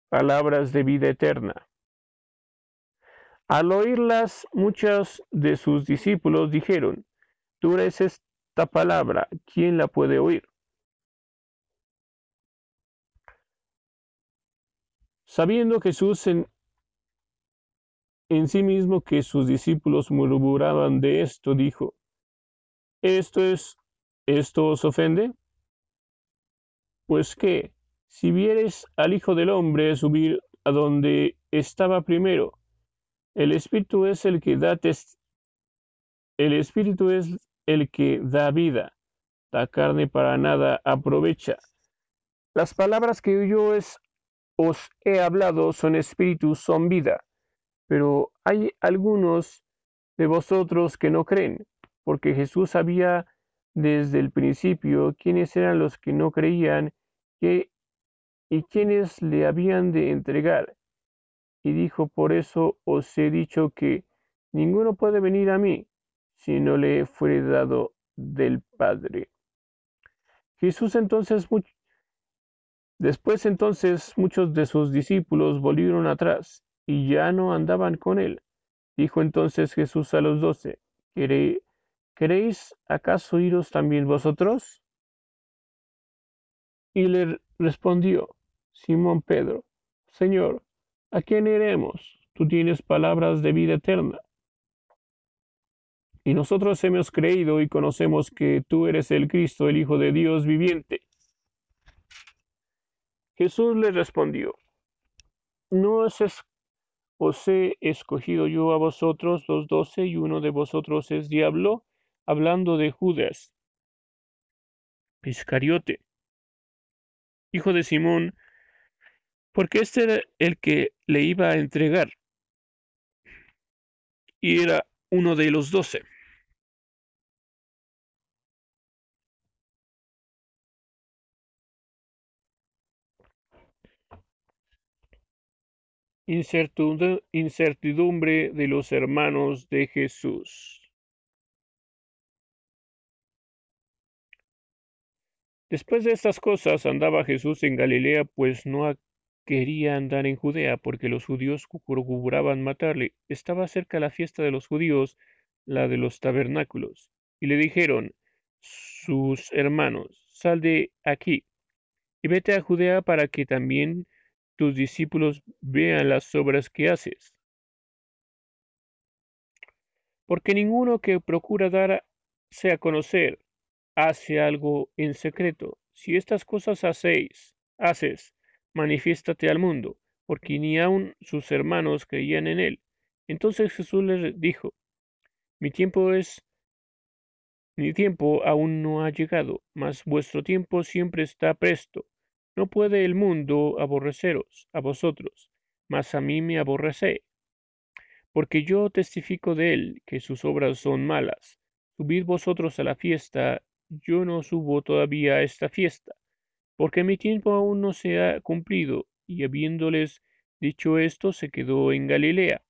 A: palabras de vida eterna. Al oírlas, muchos de sus discípulos dijeron, Tú eres esta palabra, ¿quién la puede oír? Sabiendo Jesús en, en sí mismo que sus discípulos murmuraban de esto, dijo, ¿esto es, esto os ofende? Pues qué, si vieres al Hijo del Hombre subir a donde estaba primero, el Espíritu es el que da el Espíritu es el que da vida. La carne para nada aprovecha. Las palabras que yo os he hablado son espíritu, son vida. Pero hay algunos de vosotros que no creen, porque Jesús sabía desde el principio quiénes eran los que no creían y quiénes le habían de entregar y dijo, por eso os he dicho que ninguno puede venir a mí si no le fuere dado del Padre. Jesús entonces, después entonces muchos de sus discípulos volvieron atrás y ya no andaban con él. Dijo entonces Jesús a los doce, ¿queréis acaso iros también vosotros? Y le respondió Simón Pedro, Señor, ¿A quién iremos? Tú tienes palabras de vida eterna. Y nosotros hemos creído y conocemos que tú eres el Cristo, el Hijo de Dios viviente. Jesús le respondió, ¿no os, os he escogido yo a vosotros los doce y uno de vosotros es diablo? Hablando de Judas, Iscariote, hijo de Simón, porque este era el que le iba a entregar y era uno de los doce. Incertidumbre de los hermanos de Jesús. Después de estas cosas andaba Jesús en Galilea, pues no quería andar en Judea porque los judíos procuraban matarle. Estaba cerca la fiesta de los judíos, la de los tabernáculos. Y le dijeron sus hermanos, sal de aquí y vete a Judea para que también tus discípulos vean las obras que haces. Porque ninguno que procura darse a conocer hace algo en secreto. Si estas cosas hacéis, haces, manifiéstate al mundo, porque ni aun sus hermanos creían en él. Entonces Jesús les dijo, mi tiempo es, mi tiempo aún no ha llegado, mas vuestro tiempo siempre está presto. No puede el mundo aborreceros a vosotros, mas a mí me aborrece, porque yo testifico de él que sus obras son malas. Subid vosotros a la fiesta, yo no subo todavía a esta fiesta porque mi tiempo aún no se ha cumplido. Y habiéndoles dicho esto, se quedó en Galilea.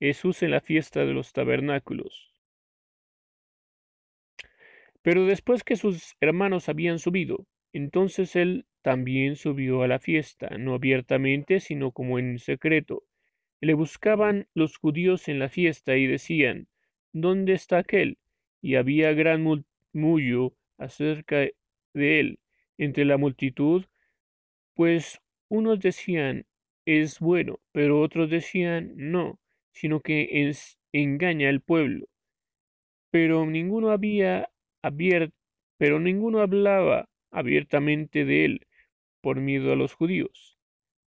A: Jesús en la fiesta de los tabernáculos. Pero después que sus hermanos habían subido, entonces él también subió a la fiesta, no abiertamente, sino como en secreto. Le buscaban los judíos en la fiesta y decían, ¿Dónde está aquel? Y había gran murmullo acerca de él entre la multitud, pues unos decían, es bueno, pero otros decían, no, sino que engaña al pueblo. Pero ninguno había pero ninguno hablaba abiertamente de él por miedo a los judíos.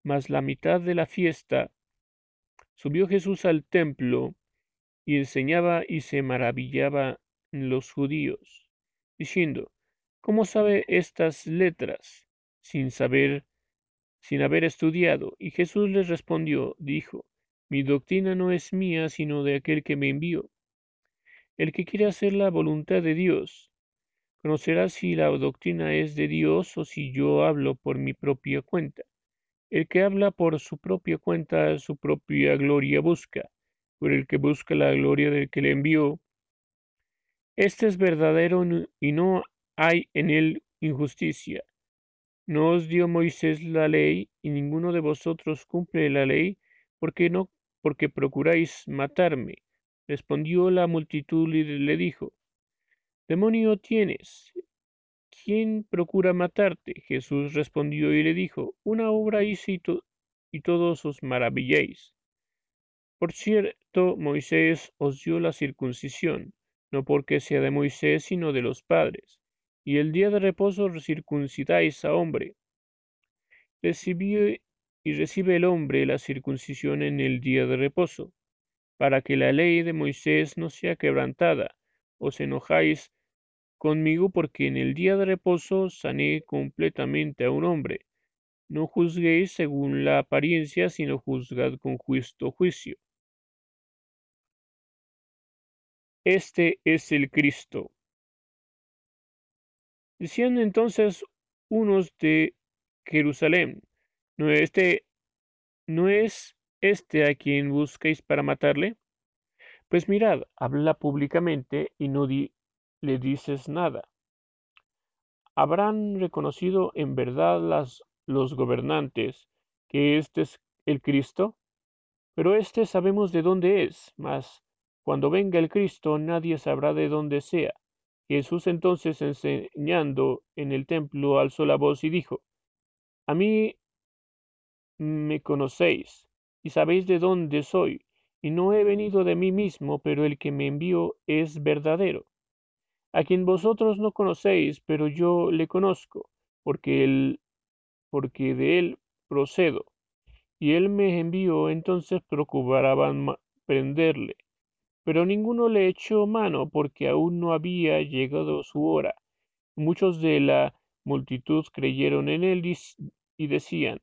A: Mas la mitad de la fiesta subió Jesús al templo y enseñaba y se maravillaba los judíos, diciendo, ¿cómo sabe estas letras sin saber, sin haber estudiado? Y Jesús les respondió, dijo, mi doctrina no es mía, sino de aquel que me envió. El que quiere hacer la voluntad de Dios, conocerá si la doctrina es de Dios o si yo hablo por mi propia cuenta. El que habla por su propia cuenta su propia gloria busca, por el que busca la gloria del que le envió. Este es verdadero y no hay en él injusticia. No os dio Moisés la ley y ninguno de vosotros cumple la ley, porque no, porque procuráis matarme. Respondió la multitud y le dijo, Demonio tienes, ¿quién procura matarte? Jesús respondió y le dijo, Una obra hice y, todos os maravilléis. Por cierto, Moisés os dio la circuncisión, no porque sea de Moisés, sino de los padres. Y el día de reposo circuncidáis a hombre. Recibió y recibe el hombre la circuncisión en el día de reposo para que la ley de Moisés no sea quebrantada. Os enojáis conmigo porque en el día de reposo sané completamente a un hombre. No juzguéis según la apariencia, sino juzgad con justo juicio. Este es el Cristo. Decían entonces unos de Jerusalén, ¿no este, no es este a quien buscáis para matarle? Pues mirad, habla públicamente y no le dices nada. Habrán reconocido en verdad las, los gobernantes que este es el Cristo, pero este sabemos de dónde es, mas cuando venga el Cristo nadie sabrá de dónde sea. Jesús entonces enseñando en el templo alzó la voz y dijo, A mí me conocéis y sabéis de dónde soy, y no he venido de mí mismo, pero el que me envió es verdadero, a quien vosotros no conocéis, pero yo le conozco, porque él, porque de él procedo. Y él me envió, entonces procuraban prenderle, pero ninguno le echó mano, porque aún no había llegado su hora. Muchos de la multitud creyeron en él y decían,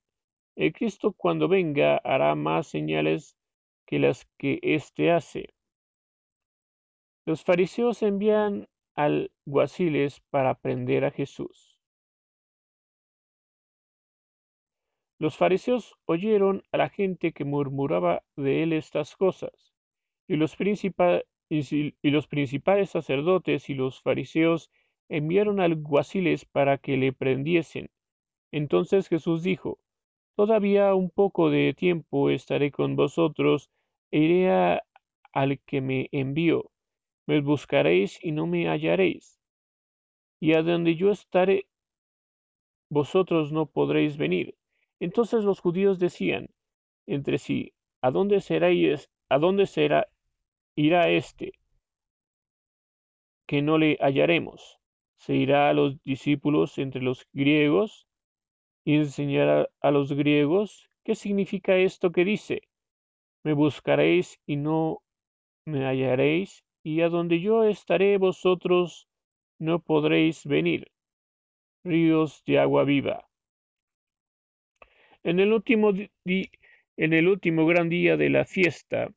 A: el Cristo cuando venga hará más señales que las que éste hace. Los fariseos envían alguaciles para prender a Jesús. Los fariseos oyeron a la gente que murmuraba de él estas cosas, y los, y los principales sacerdotes y los fariseos enviaron alguaciles para que le prendiesen. Entonces Jesús dijo, Todavía un poco de tiempo estaré con vosotros, e iré al que me envió. Me buscaréis y no me hallaréis. Y a donde yo estaré, vosotros no podréis venir. Entonces los judíos decían entre sí, ¿a dónde seréis, a dónde será, irá este, que no le hallaremos? ¿Se irá a los discípulos entre los griegos? y enseñar a, los griegos qué significa esto que dice, me buscaréis y no me hallaréis, y a donde yo estaré vosotros no podréis venir. Ríos de agua viva. En el último, en el último gran día de la fiesta,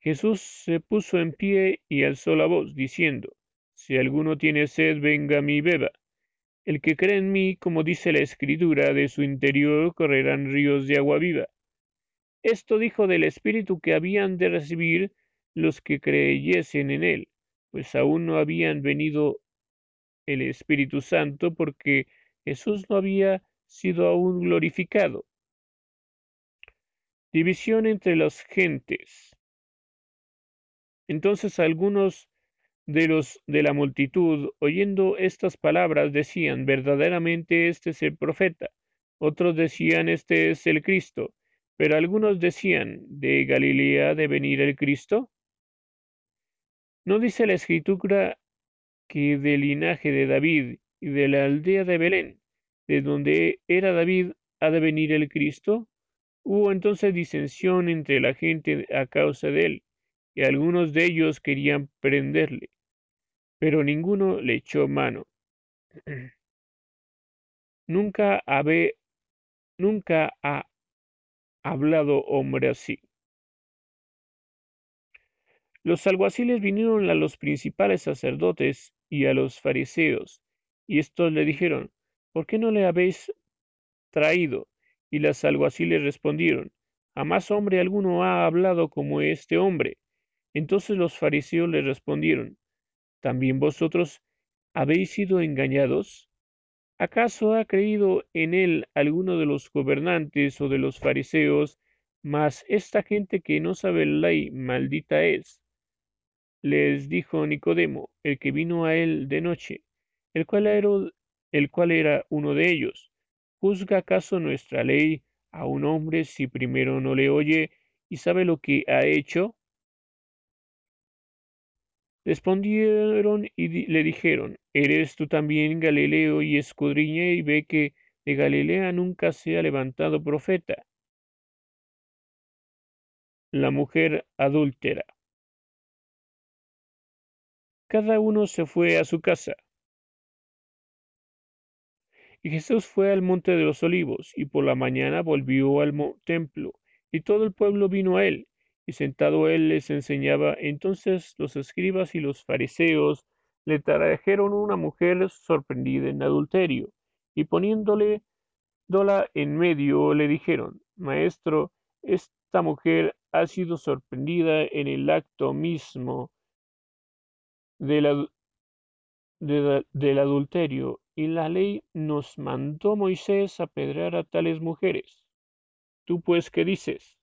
A: Jesús se puso en pie y alzó la voz, diciendo, Si alguno tiene sed, venga a mí beba. El que cree en mí, como dice la Escritura, de su interior correrán ríos de agua viva. Esto dijo del Espíritu que habían de recibir los que creyesen en él, pues aún no habían venido el Espíritu Santo porque Jesús no había sido aún glorificado. División entre las gentes. Entonces algunos de los de la multitud, oyendo estas palabras, decían, verdaderamente este es el profeta. Otros decían, este es el Cristo. Pero algunos decían, ¿de Galilea de venir el Cristo? ¿No dice la escritura que del linaje de David y de la aldea de Belén, de donde era David, ha de venir el Cristo? Hubo entonces disensión entre la gente a causa de él, y algunos de ellos querían prenderle pero ninguno le echó mano. *clears throat* nunca, nunca ha hablado hombre así. Los alguaciles vinieron a los principales sacerdotes y a los fariseos, y estos le dijeron, ¿por qué no le habéis traído? Y los alguaciles respondieron, jamás hombre alguno ha hablado como este hombre. Entonces los fariseos le respondieron, ¿También vosotros habéis sido engañados? ¿Acaso ha creído en él alguno de los gobernantes o de los fariseos? Mas esta gente que no sabe la ley, maldita es. Les dijo Nicodemo, el que vino a él de noche, el cual era, uno de ellos. ¿Juzga acaso nuestra ley a un hombre si primero no le oye y sabe lo que ha hecho? Respondieron y le dijeron, ¿eres tú también Galileo y escudriña y ve que de Galilea nunca se ha levantado profeta? La mujer adúltera. Cada uno se fue a su casa. Y Jesús fue al monte de los olivos, y por la mañana volvió al templo, y todo el pueblo vino a él, y sentado él les enseñaba. Entonces los escribas y los fariseos le trajeron una mujer sorprendida en adulterio, y poniéndole dola en medio le dijeron, Maestro, esta mujer ha sido sorprendida en el acto mismo del, adulterio, y la ley nos mandó Moisés apedrear a tales mujeres. ¿Tú pues qué dices?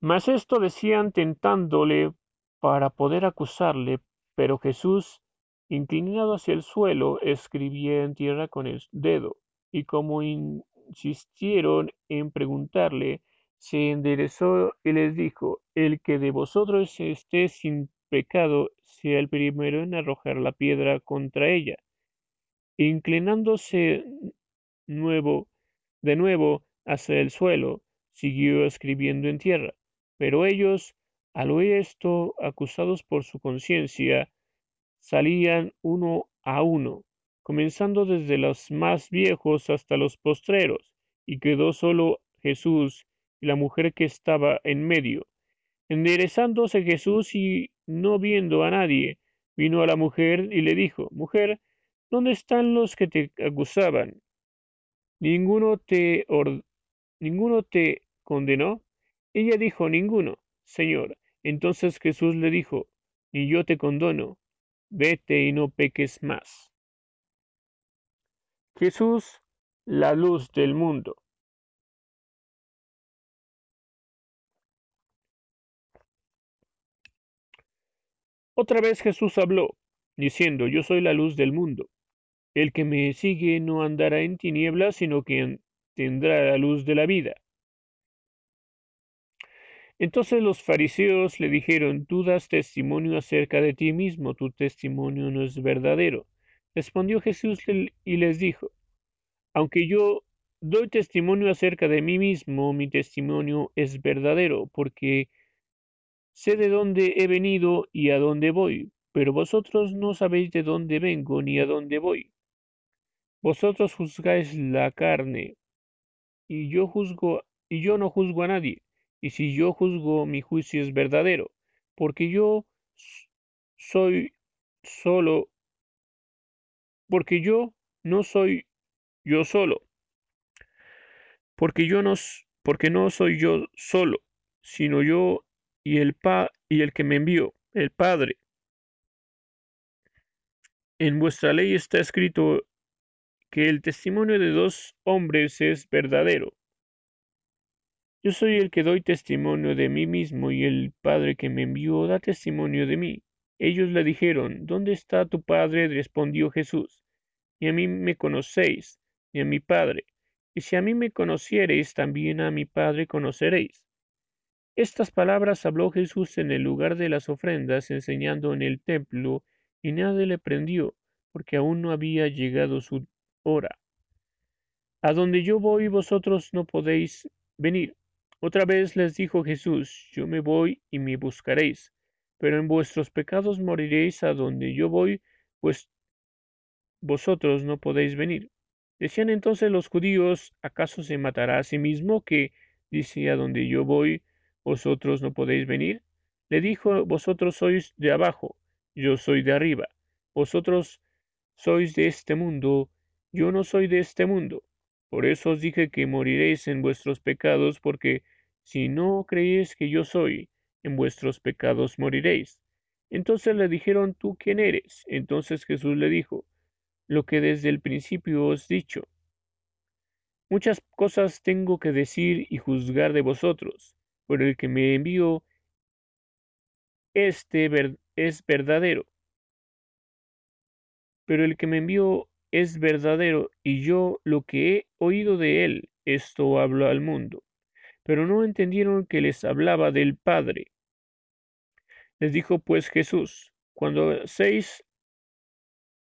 A: Mas esto decían tentándole para poder acusarle, pero Jesús, inclinado hacia el suelo, escribía en tierra con el dedo, y como insistieron en preguntarle, se enderezó y les dijo, el que de vosotros esté sin pecado, sea el primero en arrojar la piedra contra ella. Inclinándose nuevo, de nuevo hacia el suelo, siguió escribiendo en tierra. Pero ellos, al oír esto, acusados por su conciencia, salían uno a uno, comenzando desde los más viejos hasta los postreros, y quedó solo Jesús y la mujer que estaba en medio. Enderezándose Jesús y no viendo a nadie, vino a la mujer y le dijo, Mujer, ¿dónde están los que te acusaban? ¿Ninguno te, ¿ninguno te condenó? Ella dijo, ninguno, Señor. Entonces Jesús le dijo, y yo te condono, vete y no peques más. Jesús, la luz del mundo. Otra vez Jesús habló, diciendo, Yo soy la luz del mundo. El que me sigue no andará en tinieblas, sino que tendrá la luz de la vida. Entonces los fariseos le dijeron, Tú das testimonio acerca de ti mismo, tu testimonio no es verdadero. Respondió Jesús y les dijo, Aunque yo doy testimonio acerca de mí mismo, mi testimonio es verdadero, porque sé de dónde he venido y a dónde voy, pero vosotros no sabéis de dónde vengo ni a dónde voy. Vosotros juzgáis la carne, y yo juzgo, y yo no juzgo a nadie y si yo juzgo mi juicio es verdadero, porque yo soy solo, porque yo no soy yo solo, porque yo no, porque no soy yo solo, sino yo y el pa y el que me envió, el Padre. En vuestra ley está escrito que el testimonio de dos hombres es verdadero. Yo soy el que doy testimonio de mí mismo y el Padre que me envió da testimonio de mí. Ellos le dijeron, ¿Dónde está tu Padre? respondió Jesús. Y a mí me conocéis, y a mi Padre. Y si a mí me conociereis, también a mi Padre conoceréis. Estas palabras habló Jesús en el lugar de las ofrendas, enseñando en el templo, y nadie le prendió, porque aún no había llegado su hora. A donde yo voy vosotros no podéis venir. Otra vez les dijo Jesús, yo me voy y me buscaréis, pero en vuestros pecados moriréis a donde yo voy, pues vosotros no podéis venir. Decían entonces los judíos, ¿acaso se matará a sí mismo que dice a donde yo voy, vosotros no podéis venir? Le dijo, vosotros sois de abajo, yo soy de arriba, vosotros sois de este mundo, yo no soy de este mundo. Por eso os dije que moriréis en vuestros pecados, porque si no creéis que yo soy, en vuestros pecados moriréis. Entonces le dijeron, ¿tú quién eres? Entonces Jesús le dijo, lo que desde el principio os dicho. Muchas cosas tengo que decir y juzgar de vosotros, pero el que me envió, este es verdadero. Pero el que me envió es verdadero, y yo lo que he oído de él, esto hablo al mundo pero no entendieron que les hablaba del Padre. Les dijo pues Jesús, cuando seis,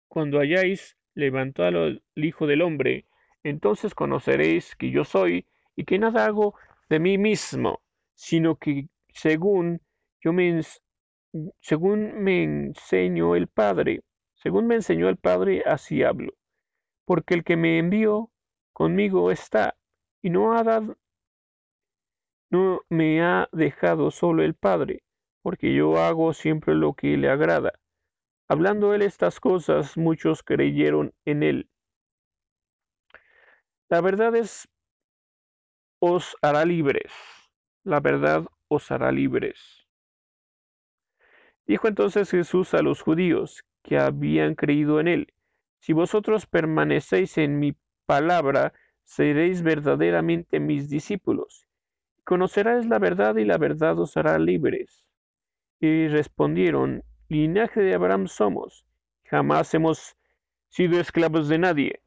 A: cuando hayáis levantado al Hijo del Hombre, entonces conoceréis que yo soy y que nada hago de mí mismo, sino que según yo me según me enseñó el Padre, según me enseñó el Padre, así hablo. Porque el que me envió conmigo está, y no ha dado, no me ha dejado solo el Padre, porque yo hago siempre lo que le agrada. Hablando él estas cosas, muchos creyeron en él. La verdad es os hará libres. La verdad os hará libres. Dijo entonces Jesús a los judíos que habían creído en él, si vosotros permanecéis en mi palabra, seréis verdaderamente mis discípulos, conocerás la verdad y la verdad os hará libres. Y respondieron, linaje de Abraham somos, jamás hemos sido esclavos de nadie.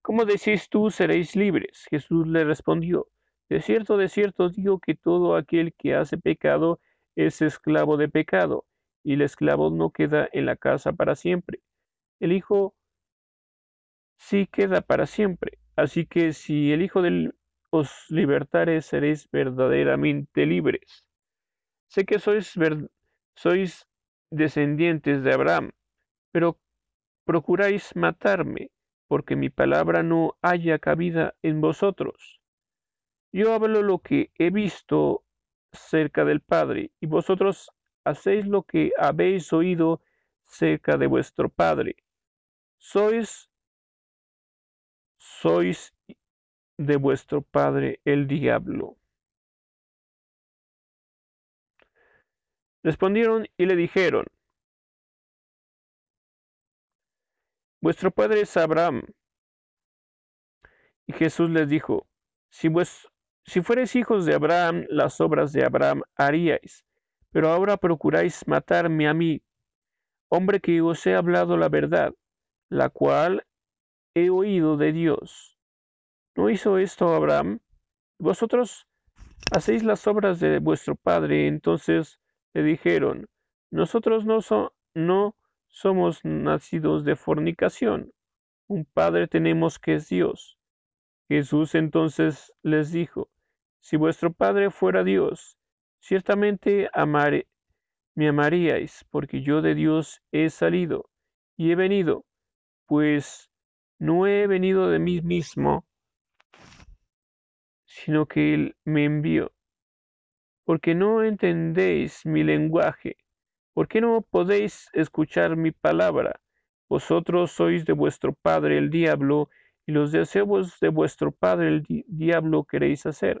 A: ¿Cómo decís tú seréis libres? Jesús le respondió, de cierto, de cierto digo que todo aquel que hace pecado es esclavo de pecado, y el esclavo no queda en la casa para siempre. El Hijo sí queda para siempre. Así que si el Hijo del os libertares seréis verdaderamente libres. Sé que sois, sois descendientes de Abraham, pero procuráis matarme, porque mi palabra no haya cabida en vosotros. Yo hablo lo que he visto cerca del Padre, y vosotros hacéis lo que habéis oído cerca de vuestro Padre. Sois, sois de vuestro padre el diablo. Respondieron y le dijeron, Vuestro padre es Abraham. Y Jesús les dijo, Si, vos, si fuereis hijos de Abraham, las obras de Abraham haríais, pero ahora procuráis matarme a mí, hombre que os he hablado la verdad, la cual he oído de Dios. ¿No hizo esto Abraham? Vosotros hacéis las obras de vuestro padre. Entonces le dijeron, nosotros no, no somos nacidos de fornicación. Un padre tenemos que es Dios. Jesús entonces les dijo, si vuestro padre fuera Dios, ciertamente me amaríais, porque yo de Dios he salido y he venido, pues no he venido de mí mismo, sino que Él me envió. Porque no entendéis mi lenguaje, ¿por qué no podéis escuchar mi palabra? Vosotros sois de vuestro padre el diablo, y los deseos de vuestro padre el diablo queréis hacer.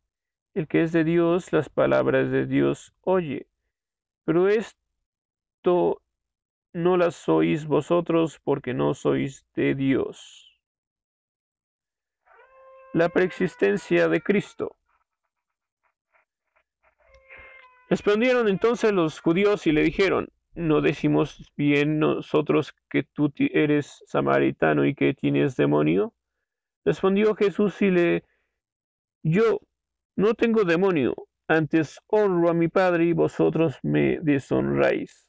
A: El que es de Dios, las palabras de Dios oye. Pero esto no las oís vosotros porque no sois de Dios. La preexistencia de Cristo. Respondieron entonces los judíos y le dijeron, ¿no decimos bien nosotros que tú eres samaritano y que tienes demonio? Respondió Jesús y le, yo no tengo demonio, antes honro a mi Padre y vosotros me deshonráis.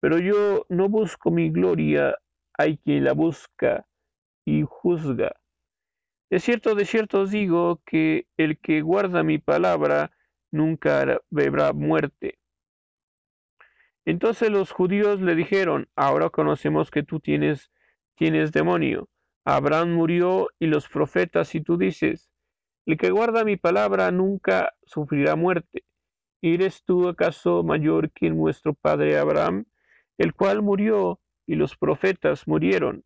A: Pero yo no busco mi gloria, hay quien la busca y juzga. De cierto, de cierto os digo que el que guarda mi palabra nunca verá muerte. Entonces los judíos le dijeron, ahora conocemos que tú tienes, tienes demonio. Abraham murió y los profetas y tú dices, el que guarda mi palabra nunca sufrirá muerte. ¿Eres tú acaso mayor que nuestro padre Abraham, el cual murió y los profetas murieron?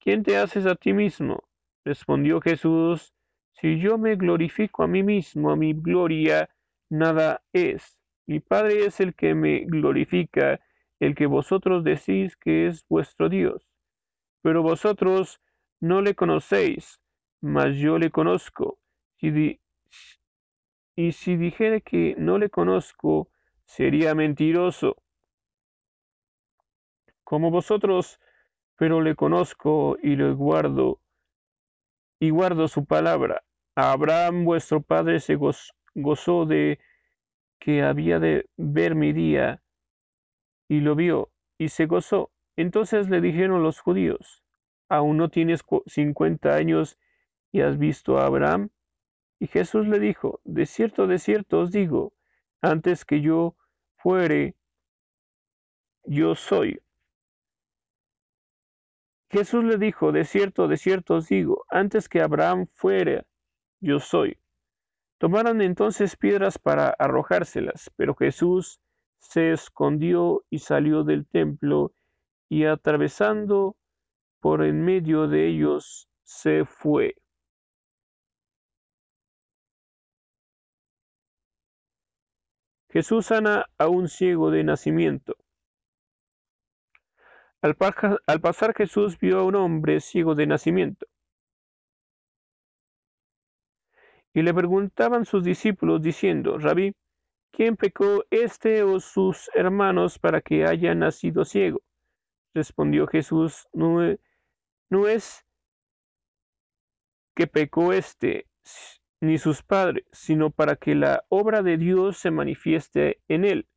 A: ¿Quién te haces a ti mismo? Respondió Jesús, si yo me glorifico a mí mismo, a mi gloria nada es. Mi Padre es el que me glorifica, el que vosotros decís que es vuestro Dios. Pero vosotros no le conocéis, mas yo le conozco. Y si dijere que no le conozco, sería mentiroso. Como vosotros, pero le conozco y le guardo, y guardo su palabra. Abraham vuestro padre se gozó de que había de ver mi día, y lo vio, y se gozó. Entonces le dijeron los judíos, ¿aún no tienes cincuenta años y has visto a Abraham? Y Jesús le dijo, de cierto, de cierto os digo, antes que yo fuere, yo soy. Jesús le dijo, de cierto, de cierto os digo, antes que Abraham fuera, yo soy. Tomaron entonces piedras para arrojárselas, pero Jesús se escondió y salió del templo y atravesando por en medio de ellos se fue. Jesús sana a un ciego de nacimiento. Al, pasar Jesús vio a un hombre ciego de nacimiento. Y le preguntaban sus discípulos diciendo, Rabí, ¿quién pecó este o sus hermanos para que haya nacido ciego? Respondió Jesús, no, no es que pecó este ni sus padres, sino para que la obra de Dios se manifieste en él.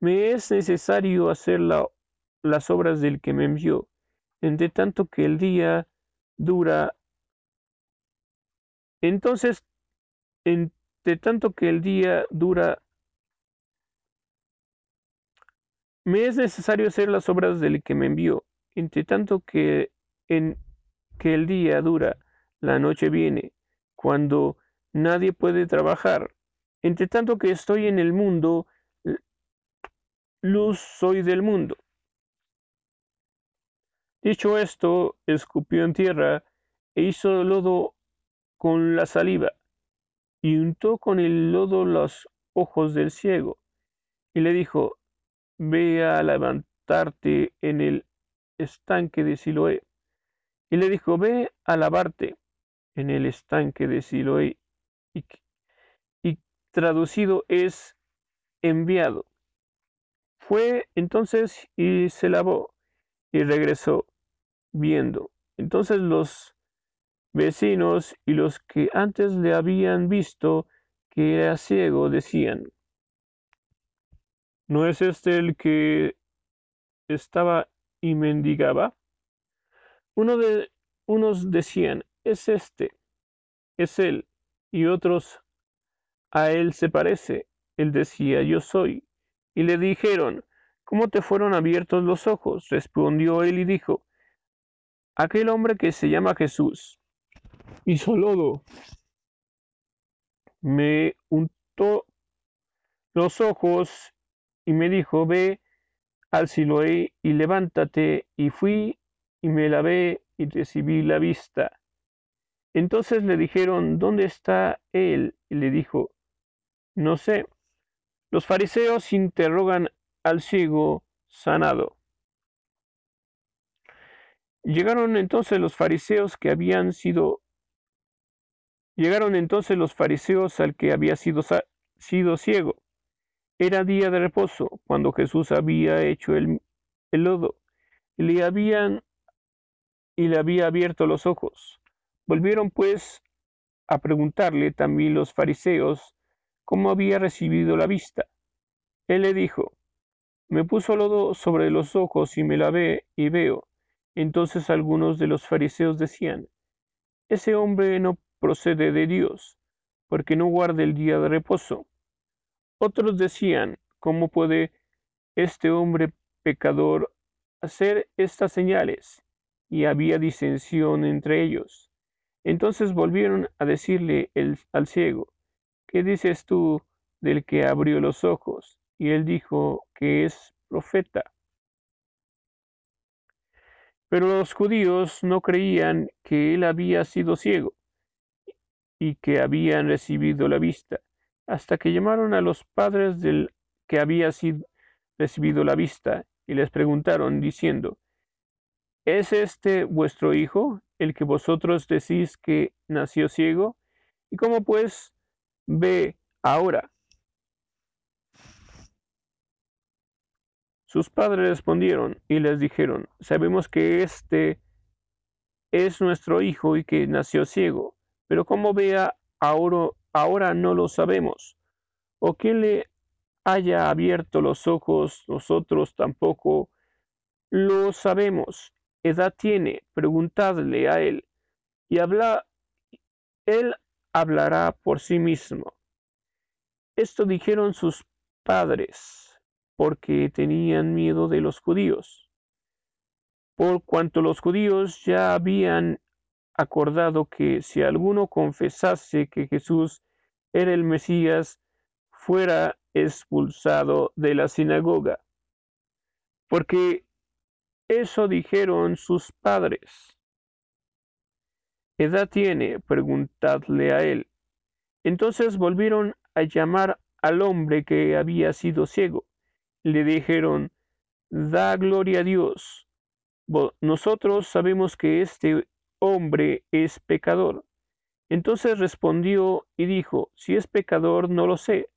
A: Me es necesario hacer las obras del que me envió, entre tanto que el día dura entonces, entre tanto que el día dura, me es necesario hacer las obras del que me envió. Entre tanto que en que el día dura, la noche viene, cuando nadie puede trabajar. Entre tanto que estoy en el mundo, luz soy del mundo. Dicho esto, escupió en tierra e hizo lodo con la saliva, y untó con el lodo los ojos del ciego, y le dijo, Ve a levantarte en el estanque de Siloé. Y le dijo, Ve a lavarte en el estanque de Siloé. Y, y traducido es enviado. Fue entonces y se lavó y regresó viendo. Entonces los Vecinos y los que antes le habían visto que era ciego decían, ¿no es este el que estaba y mendigaba? Uno de, unos decían, es este, es él, y otros, a él se parece. Él decía, yo soy. Y le dijeron, ¿cómo te fueron abiertos los ojos? Respondió él y dijo, aquel hombre que se llama Jesús hizo lodo, me untó los ojos y me dijo, ve al Siloé y levántate, y fui y me lavé y recibí la vista. Entonces le dijeron, ¿dónde está él? Y le dijo, no sé. Los fariseos interrogan al ciego sanado. Llegaron entonces los fariseos que habían sido Llegaron entonces los fariseos al que había sido, sido ciego. Era día de reposo, cuando Jesús había hecho el, el lodo, y le habían y le había abierto los ojos. Volvieron pues a preguntarle también los fariseos cómo había recibido la vista. Él le dijo, me puso lodo sobre los ojos y me lavé y veo. Entonces algunos de los fariseos decían, ese hombre no procede de Dios, porque no guarda el día de reposo. Otros decían, ¿cómo puede este hombre pecador hacer estas señales? Y había disensión entre ellos. Entonces volvieron a decirle al ciego, ¿qué dices tú del que abrió los ojos? Y él dijo que es profeta. Pero los judíos no creían que él había sido ciego y que habían recibido la vista, hasta que llamaron a los padres del que había sido, recibido la vista y les preguntaron diciendo, ¿Es este vuestro hijo, el que vosotros decís que nació ciego? ¿Y cómo pues ve ahora? Sus padres respondieron y les dijeron, sabemos que este es nuestro hijo y que nació ciego, pero cómo vea ahora, ahora no lo sabemos. O que le haya abierto los ojos, nosotros tampoco lo sabemos edad tiene? Preguntadle a él, y habla, él hablará por sí mismo. Esto dijeron sus padres, porque tenían miedo de los judíos, por cuanto los judíos ya habían acordado que si alguno confesase que Jesús era el Mesías, fuera expulsado de la sinagoga. Porque eso dijeron sus padres. ¿Edad tiene? Preguntadle a él. Entonces volvieron a llamar al hombre que había sido ciego. Le dijeron, da gloria a Dios. Nosotros sabemos que este hombre es pecador. Entonces respondió y dijo, si es pecador no lo sé.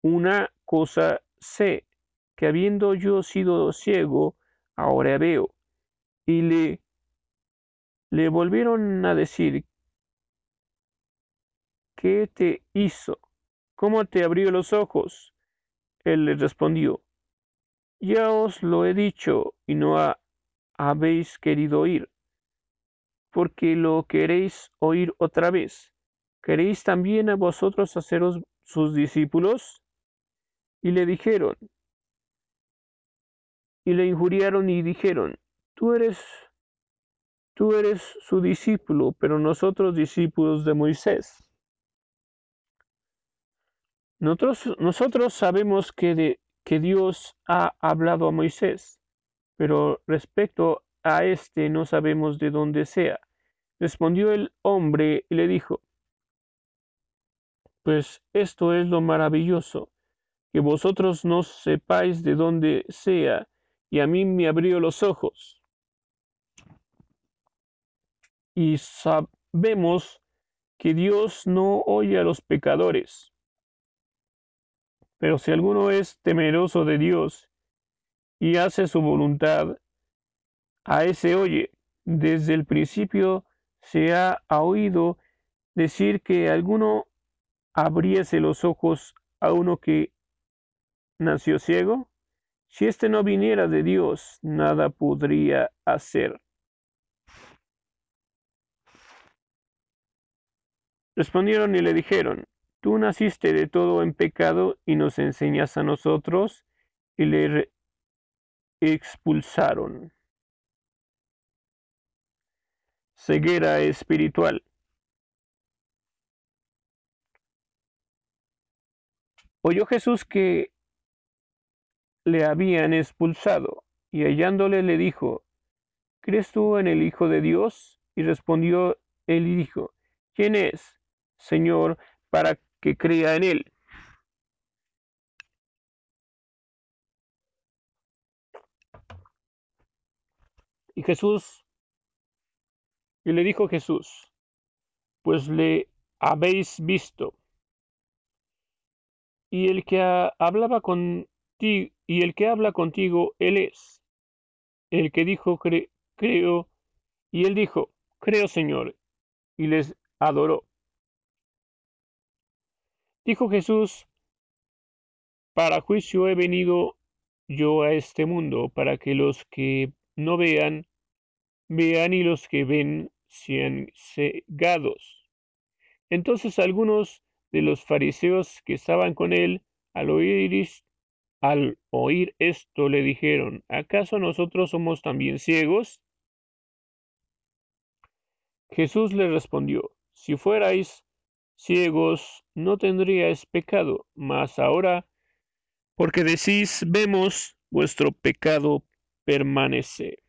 A: Una cosa sé, que habiendo yo sido ciego, ahora veo. Y le, le volvieron a decir, ¿qué te hizo? ¿Cómo te abrió los ojos? Él les respondió, ya os lo he dicho y no habéis querido oír, porque lo queréis oír otra vez. ¿Queréis también a vosotros haceros sus discípulos? Y le dijeron, y le injuriaron y dijeron, tú eres, tú eres su discípulo, pero nosotros discípulos de Moisés. Nosotros, nosotros sabemos que, de, que Dios ha hablado a Moisés, pero respecto a este no sabemos de dónde sea. Respondió el hombre y le dijo, pues esto es lo maravilloso, que vosotros no sepáis de dónde sea, y a mí me abrió los ojos. Y sabemos que Dios no oye a los pecadores. Pero si alguno es temeroso de Dios y hace su voluntad, a ese oye. Desde el principio se ha oído decir que alguno abriese los ojos a uno que nació ciego. Si éste no viniera de Dios, nada podría hacer. Respondieron y le dijeron, Tú naciste de todo en pecado y nos enseñas a nosotros, y le expulsaron. ceguera espiritual. Oyó Jesús que le habían expulsado, y hallándole le dijo, ¿Crees tú en el Hijo de Dios? Y respondió él y dijo, ¿quién es, Señor, para que crea en él? Y Jesús, y le dijo Jesús, pues le habéis visto. Y el que hablaba contigo, y el que habla contigo, él es. El que dijo, creo, y él dijo, creo, Señor, y les adoró. Dijo Jesús, para juicio he venido yo a este mundo, para que los que no vean, vean y los que ven sean cegados. Entonces algunos de los fariseos que estaban con él, al oír, al oír esto, le dijeron, ¿acaso nosotros somos también ciegos? Jesús le respondió, si fuerais ciegos, no tendríais pecado, mas ahora, porque decís, vemos, vuestro pecado permanece.